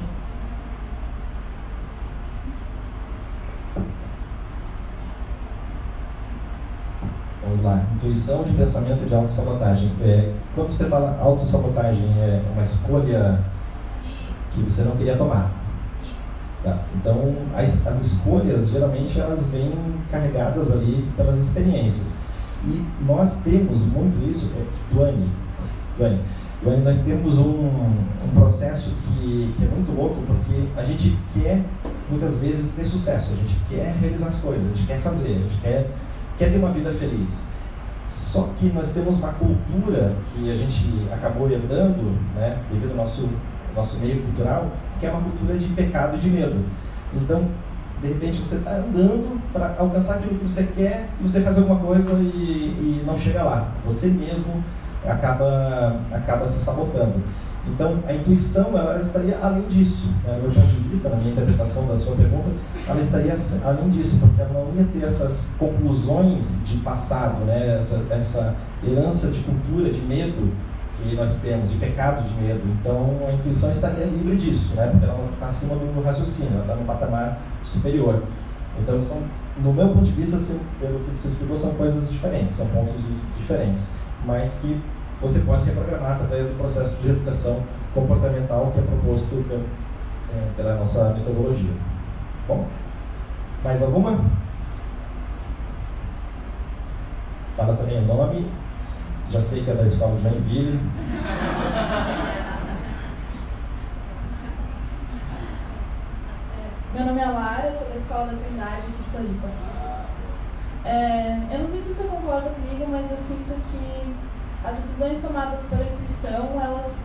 Vamos lá. Intuição de pensamento de autossabotagem. É, quando você fala autossabotagem, é uma escolha que você não queria tomar. Tá. Então, as, as escolhas, geralmente, elas vêm carregadas ali pelas experiências. E nós temos muito isso, Duane, Duane, Duane nós temos um, um processo que, que é muito louco, porque a gente quer, muitas vezes, ter sucesso, a gente quer realizar as coisas, a gente quer fazer, a gente quer quer ter uma vida feliz. Só que nós temos uma cultura que a gente acabou herdando, né, devido ao nosso, nosso meio cultural, que é uma cultura de pecado e de medo. Então, de repente, você está andando para alcançar aquilo que você quer e você faz alguma coisa e, e não chega lá. Você mesmo acaba, acaba se sabotando. Então, a intuição ela estaria além disso. Né? Do meu ponto de vista, na minha interpretação da sua pergunta, ela estaria além disso, porque ela não ia ter essas conclusões de passado, né? essa, essa herança de cultura, de medo que nós temos, de pecado de medo. Então, a intuição estaria livre disso, né? porque ela está acima do raciocínio, ela está no patamar superior. Então, são, no meu ponto de vista, assim, pelo que você explicou, são coisas diferentes, são pontos diferentes, mas que você pode reprogramar através do processo de educação comportamental que é proposto pela, é, pela nossa metodologia. Bom, mais alguma? Fala também o nome. Já sei que é da escola de Joinville. Meu nome é Lara, sou da escola da Trindade aqui de Floripa. É, eu não sei se você concorda comigo, mas eu sinto que as decisões tomadas pela intuição, elas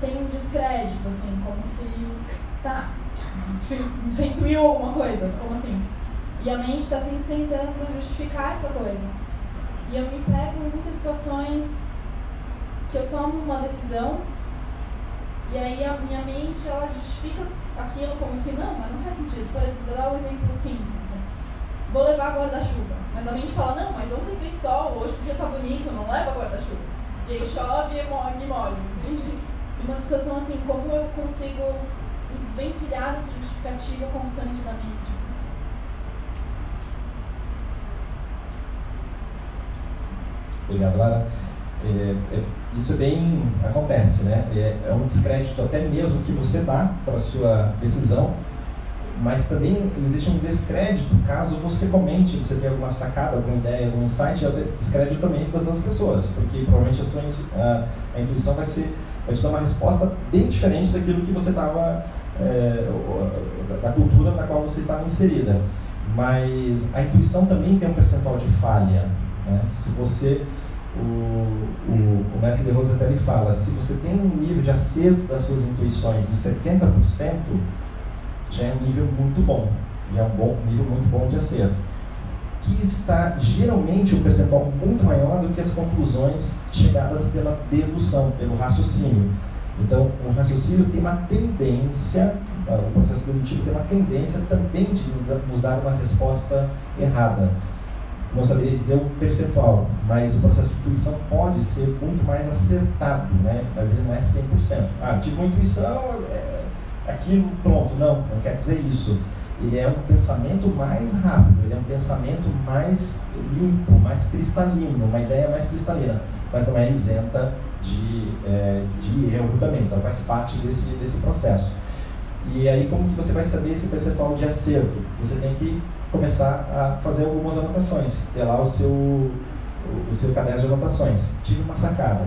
têm um descrédito, assim, como se. Tá, você intuiu alguma coisa, como assim? E a mente está sempre tentando justificar essa coisa. E eu me pego em muitas situações que eu tomo uma decisão e aí a minha mente ela justifica aquilo como se não, mas não faz sentido. Por exemplo, vou dar um exemplo simples. Né? Vou levar guarda-chuva. Mas a mente fala, não, mas ontem fez sol, hoje o dia tá bonito, não leva guarda-chuva. E aí chove e me molho, entende? Uma situação assim, como eu consigo vencilhar essa justificativa constante da mente? Obrigado, Lara. É, é, isso é bem acontece, né? É, é, um descrédito até mesmo que você dá para a sua decisão, mas também existe um descrédito caso você comente, você tenha alguma sacada, alguma ideia, algum insight, é o descrédito também das outras pessoas, porque provavelmente a sua a, a intuição vai ser vai te dar uma resposta bem diferente daquilo que você estava é, da cultura na qual você estava inserida. Mas a intuição também tem um percentual de falha. Né? Se você o, o, o mestre de Rosa até fala, se você tem um nível de acerto das suas intuições de 70%, já é um nível muito bom, já é um bom, nível muito bom de acerto. Que está geralmente um percentual muito maior do que as conclusões chegadas pela dedução, pelo raciocínio. Então, o raciocínio tem uma tendência, o processo dedutivo tem uma tendência também de nos dar uma resposta errada não saberia dizer o percentual, mas o processo de intuição pode ser muito mais acertado, né? mas ele não é 100%. Ah, tive uma intuição, é, aquilo, pronto. Não, não quer dizer isso. Ele é um pensamento mais rápido, ele é um pensamento mais limpo, mais cristalino, uma ideia mais cristalina, mas não é isenta de, é, de erro também, então faz parte desse, desse processo. E aí, como que você vai saber esse percentual de acerto? Você tem que começar a fazer algumas anotações, ter lá o seu, o seu caderno de anotações. Tive uma sacada.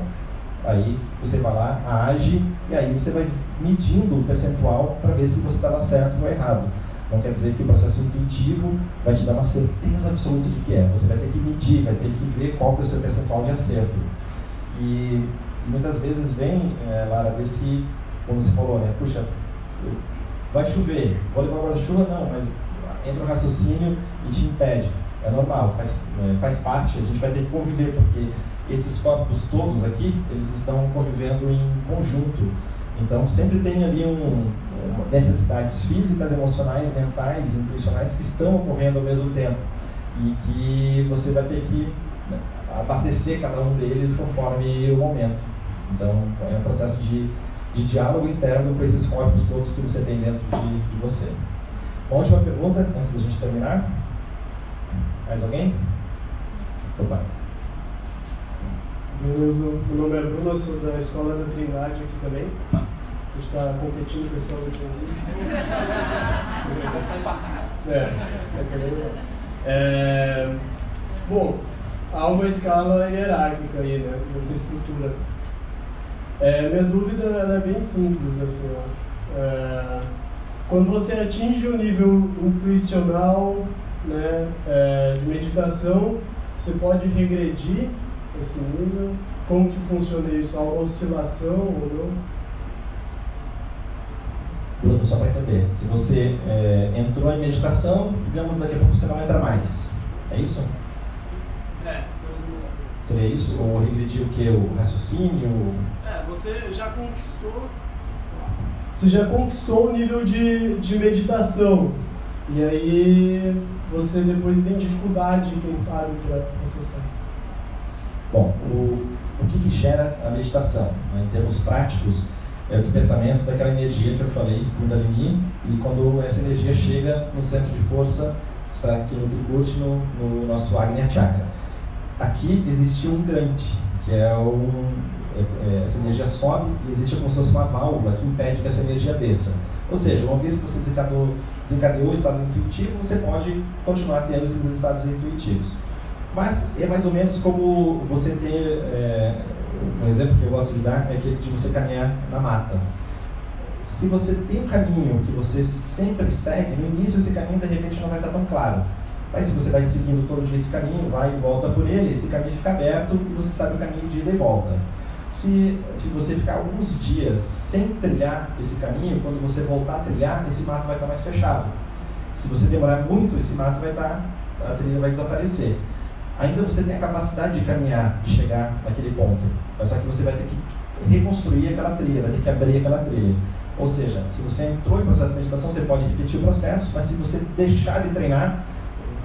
Aí você vai lá, age, e aí você vai medindo o percentual para ver se você estava certo ou errado. Não quer dizer que o processo intuitivo vai te dar uma certeza absoluta de que é. Você vai ter que medir, vai ter que ver qual que é o seu percentual de acerto. E muitas vezes vem, é, Lara, desse, como você falou, né? Puxa, vai chover, vou levar guarda-chuva? Não, mas entra o raciocínio e te impede. É normal, faz, é, faz parte, a gente vai ter que conviver, porque esses corpos todos aqui, eles estão convivendo em conjunto. Então, sempre tem ali um, necessidades físicas, emocionais, mentais, intuicionais que estão ocorrendo ao mesmo tempo. E que você vai ter que né, abastecer cada um deles conforme o momento. Então, é um processo de, de diálogo interno com esses corpos todos que você tem dentro de, de você. Uma última pergunta, antes da gente terminar. Mais alguém? Meu nome é Bruno, eu sou da Escola da Trindade aqui também. A gente está competindo com a Escola é, sacanagem. É, bom, há uma escala hierárquica aí, né, nessa estrutura. É, minha dúvida é bem simples, assim, ó. É, quando você atinge o nível intuicional né, é, de meditação, você pode regredir esse nível. Como que funciona isso? A oscilação ou não? Bruno, só para entender, se você é, entrou em meditação, digamos, daqui a pouco você não entra mais. É isso? É. Seria isso? Ou regredir o que? O raciocínio? É, você já conquistou você já conquistou o nível de, de meditação. E aí você depois tem dificuldade, quem sabe, para acessar. Bom, o, o que, que gera a meditação? Né, em termos práticos, é o despertamento daquela energia que eu falei, Kundalini, e quando essa energia chega no centro de força, está aqui no Trikut, no, no nosso Agnya Chakra. Aqui existe um grande, que é um, é, é, essa energia sobe e existe como se fosse uma válvula que impede que essa energia desça. Ou seja, uma vez que você desencadeou, desencadeou o estado intuitivo, você pode continuar tendo esses estados intuitivos. Mas é mais ou menos como você ter, é, um exemplo que eu gosto de dar é aquele de você caminhar na mata. Se você tem um caminho que você sempre segue, no início esse caminho de repente não vai estar tão claro. Mas se você vai seguindo todo dia esse caminho, vai e volta por ele, esse caminho fica aberto e você sabe o caminho de ida e volta. Se, se você ficar alguns dias sem trilhar esse caminho, quando você voltar a trilhar, esse mato vai estar mais fechado. Se você demorar muito, esse mato vai estar, a trilha vai desaparecer. Ainda você tem a capacidade de caminhar, chegar naquele ponto, mas só que você vai ter que reconstruir aquela trilha, vai ter que abrir aquela trilha. Ou seja, se você entrou em processo de meditação, você pode repetir o processo, mas se você deixar de treinar,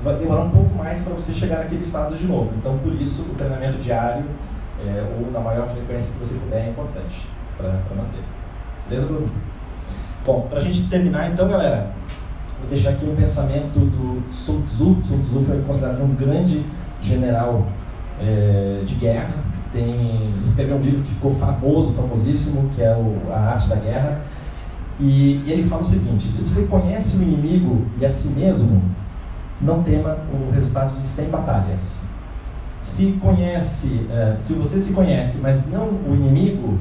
vai demorar um pouco mais para você chegar naquele estado de novo. Então, por isso, o treinamento diário é, ou na maior frequência que você puder é importante para manter. Beleza, Bruno? Bom, para a gente terminar, então, galera, vou deixar aqui um pensamento do Sun Tzu. Sun Tzu foi considerado um grande general é, de guerra. Tem, escreveu um livro que ficou famoso, famosíssimo, que é o, A Arte da Guerra. E, e ele fala o seguinte: se você conhece o inimigo e a si mesmo, não tema o resultado de 100 batalhas. Se conhece, uh, se você se conhece, mas não o inimigo,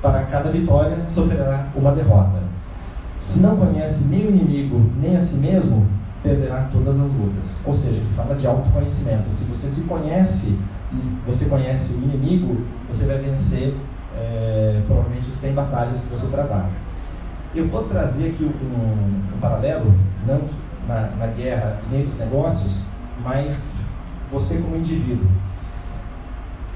para cada vitória sofrerá uma derrota. Se não conhece nem o inimigo nem a si mesmo, perderá todas as lutas. Ou seja, ele fala de autoconhecimento. Se você se conhece e você conhece o inimigo, você vai vencer é, provavelmente 100 batalhas que você travar. Eu vou trazer aqui um, um paralelo, não na, na guerra e nem nos negócios, mas você como indivíduo.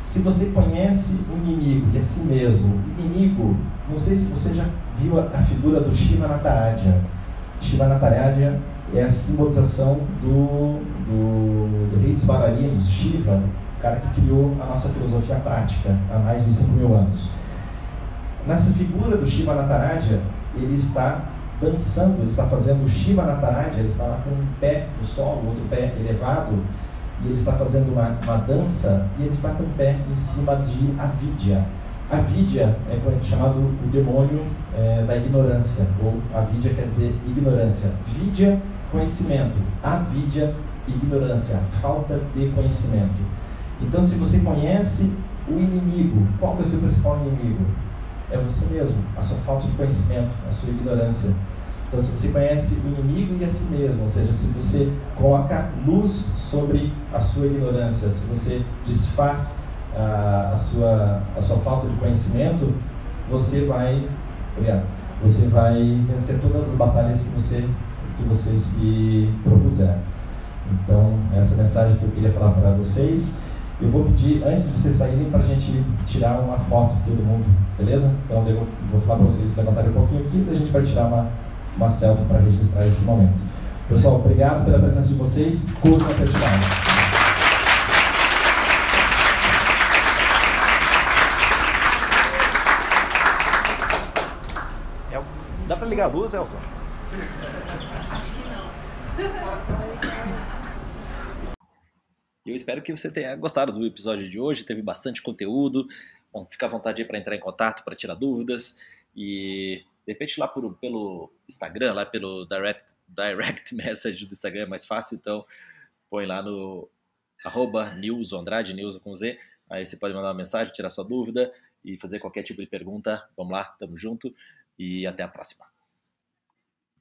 Se você conhece o inimigo e a si mesmo, o inimigo, não sei se você já viu a, a figura do Shiva Nataraja. Shiva Nataraja é a simbolização do, do, do rei dos bailarinos, Shiva, o cara que criou a nossa filosofia prática há mais de 5 mil anos. Nessa figura do Shiva Nataraja, ele está dançando, ele está fazendo o Shiva Nataraja, ele está lá com um pé no solo, outro pé elevado, e ele está fazendo uma, uma dança, e ele está com o pé em cima de Avidya. Avidya é chamado o demônio é, da ignorância, ou Avidya quer dizer ignorância. Vidya, conhecimento. Avidya, ignorância, falta de conhecimento. Então, se você conhece o inimigo, qual é o seu principal inimigo? é você mesmo, a sua falta de conhecimento, a sua ignorância. Então, se você conhece o inimigo e a si mesmo, ou seja, se você coloca luz sobre a sua ignorância, se você desfaz a, a sua, a sua falta de conhecimento, você vai, obrigado, você vai vencer todas as batalhas que você, que você se propuser. Então, essa é mensagem que eu queria falar para vocês. Eu vou pedir, antes de vocês saírem, para a gente tirar uma foto de todo mundo, beleza? Então eu vou falar para vocês levantarem um pouquinho aqui e a gente vai tirar uma, uma selfie para registrar esse momento. Pessoal, obrigado pela presença de vocês. Curtam a festival. Dá para ligar a luz, Elton? Acho que não. E eu espero que você tenha gostado do episódio de hoje. Teve bastante conteúdo. Bom, fica à vontade para entrar em contato, para tirar dúvidas. E de repente lá por, pelo Instagram, lá pelo direct, direct message do Instagram é mais fácil. Então põe lá no arroba News News com Z. Aí você pode mandar uma mensagem, tirar sua dúvida e fazer qualquer tipo de pergunta. Vamos lá, tamo junto e até a próxima.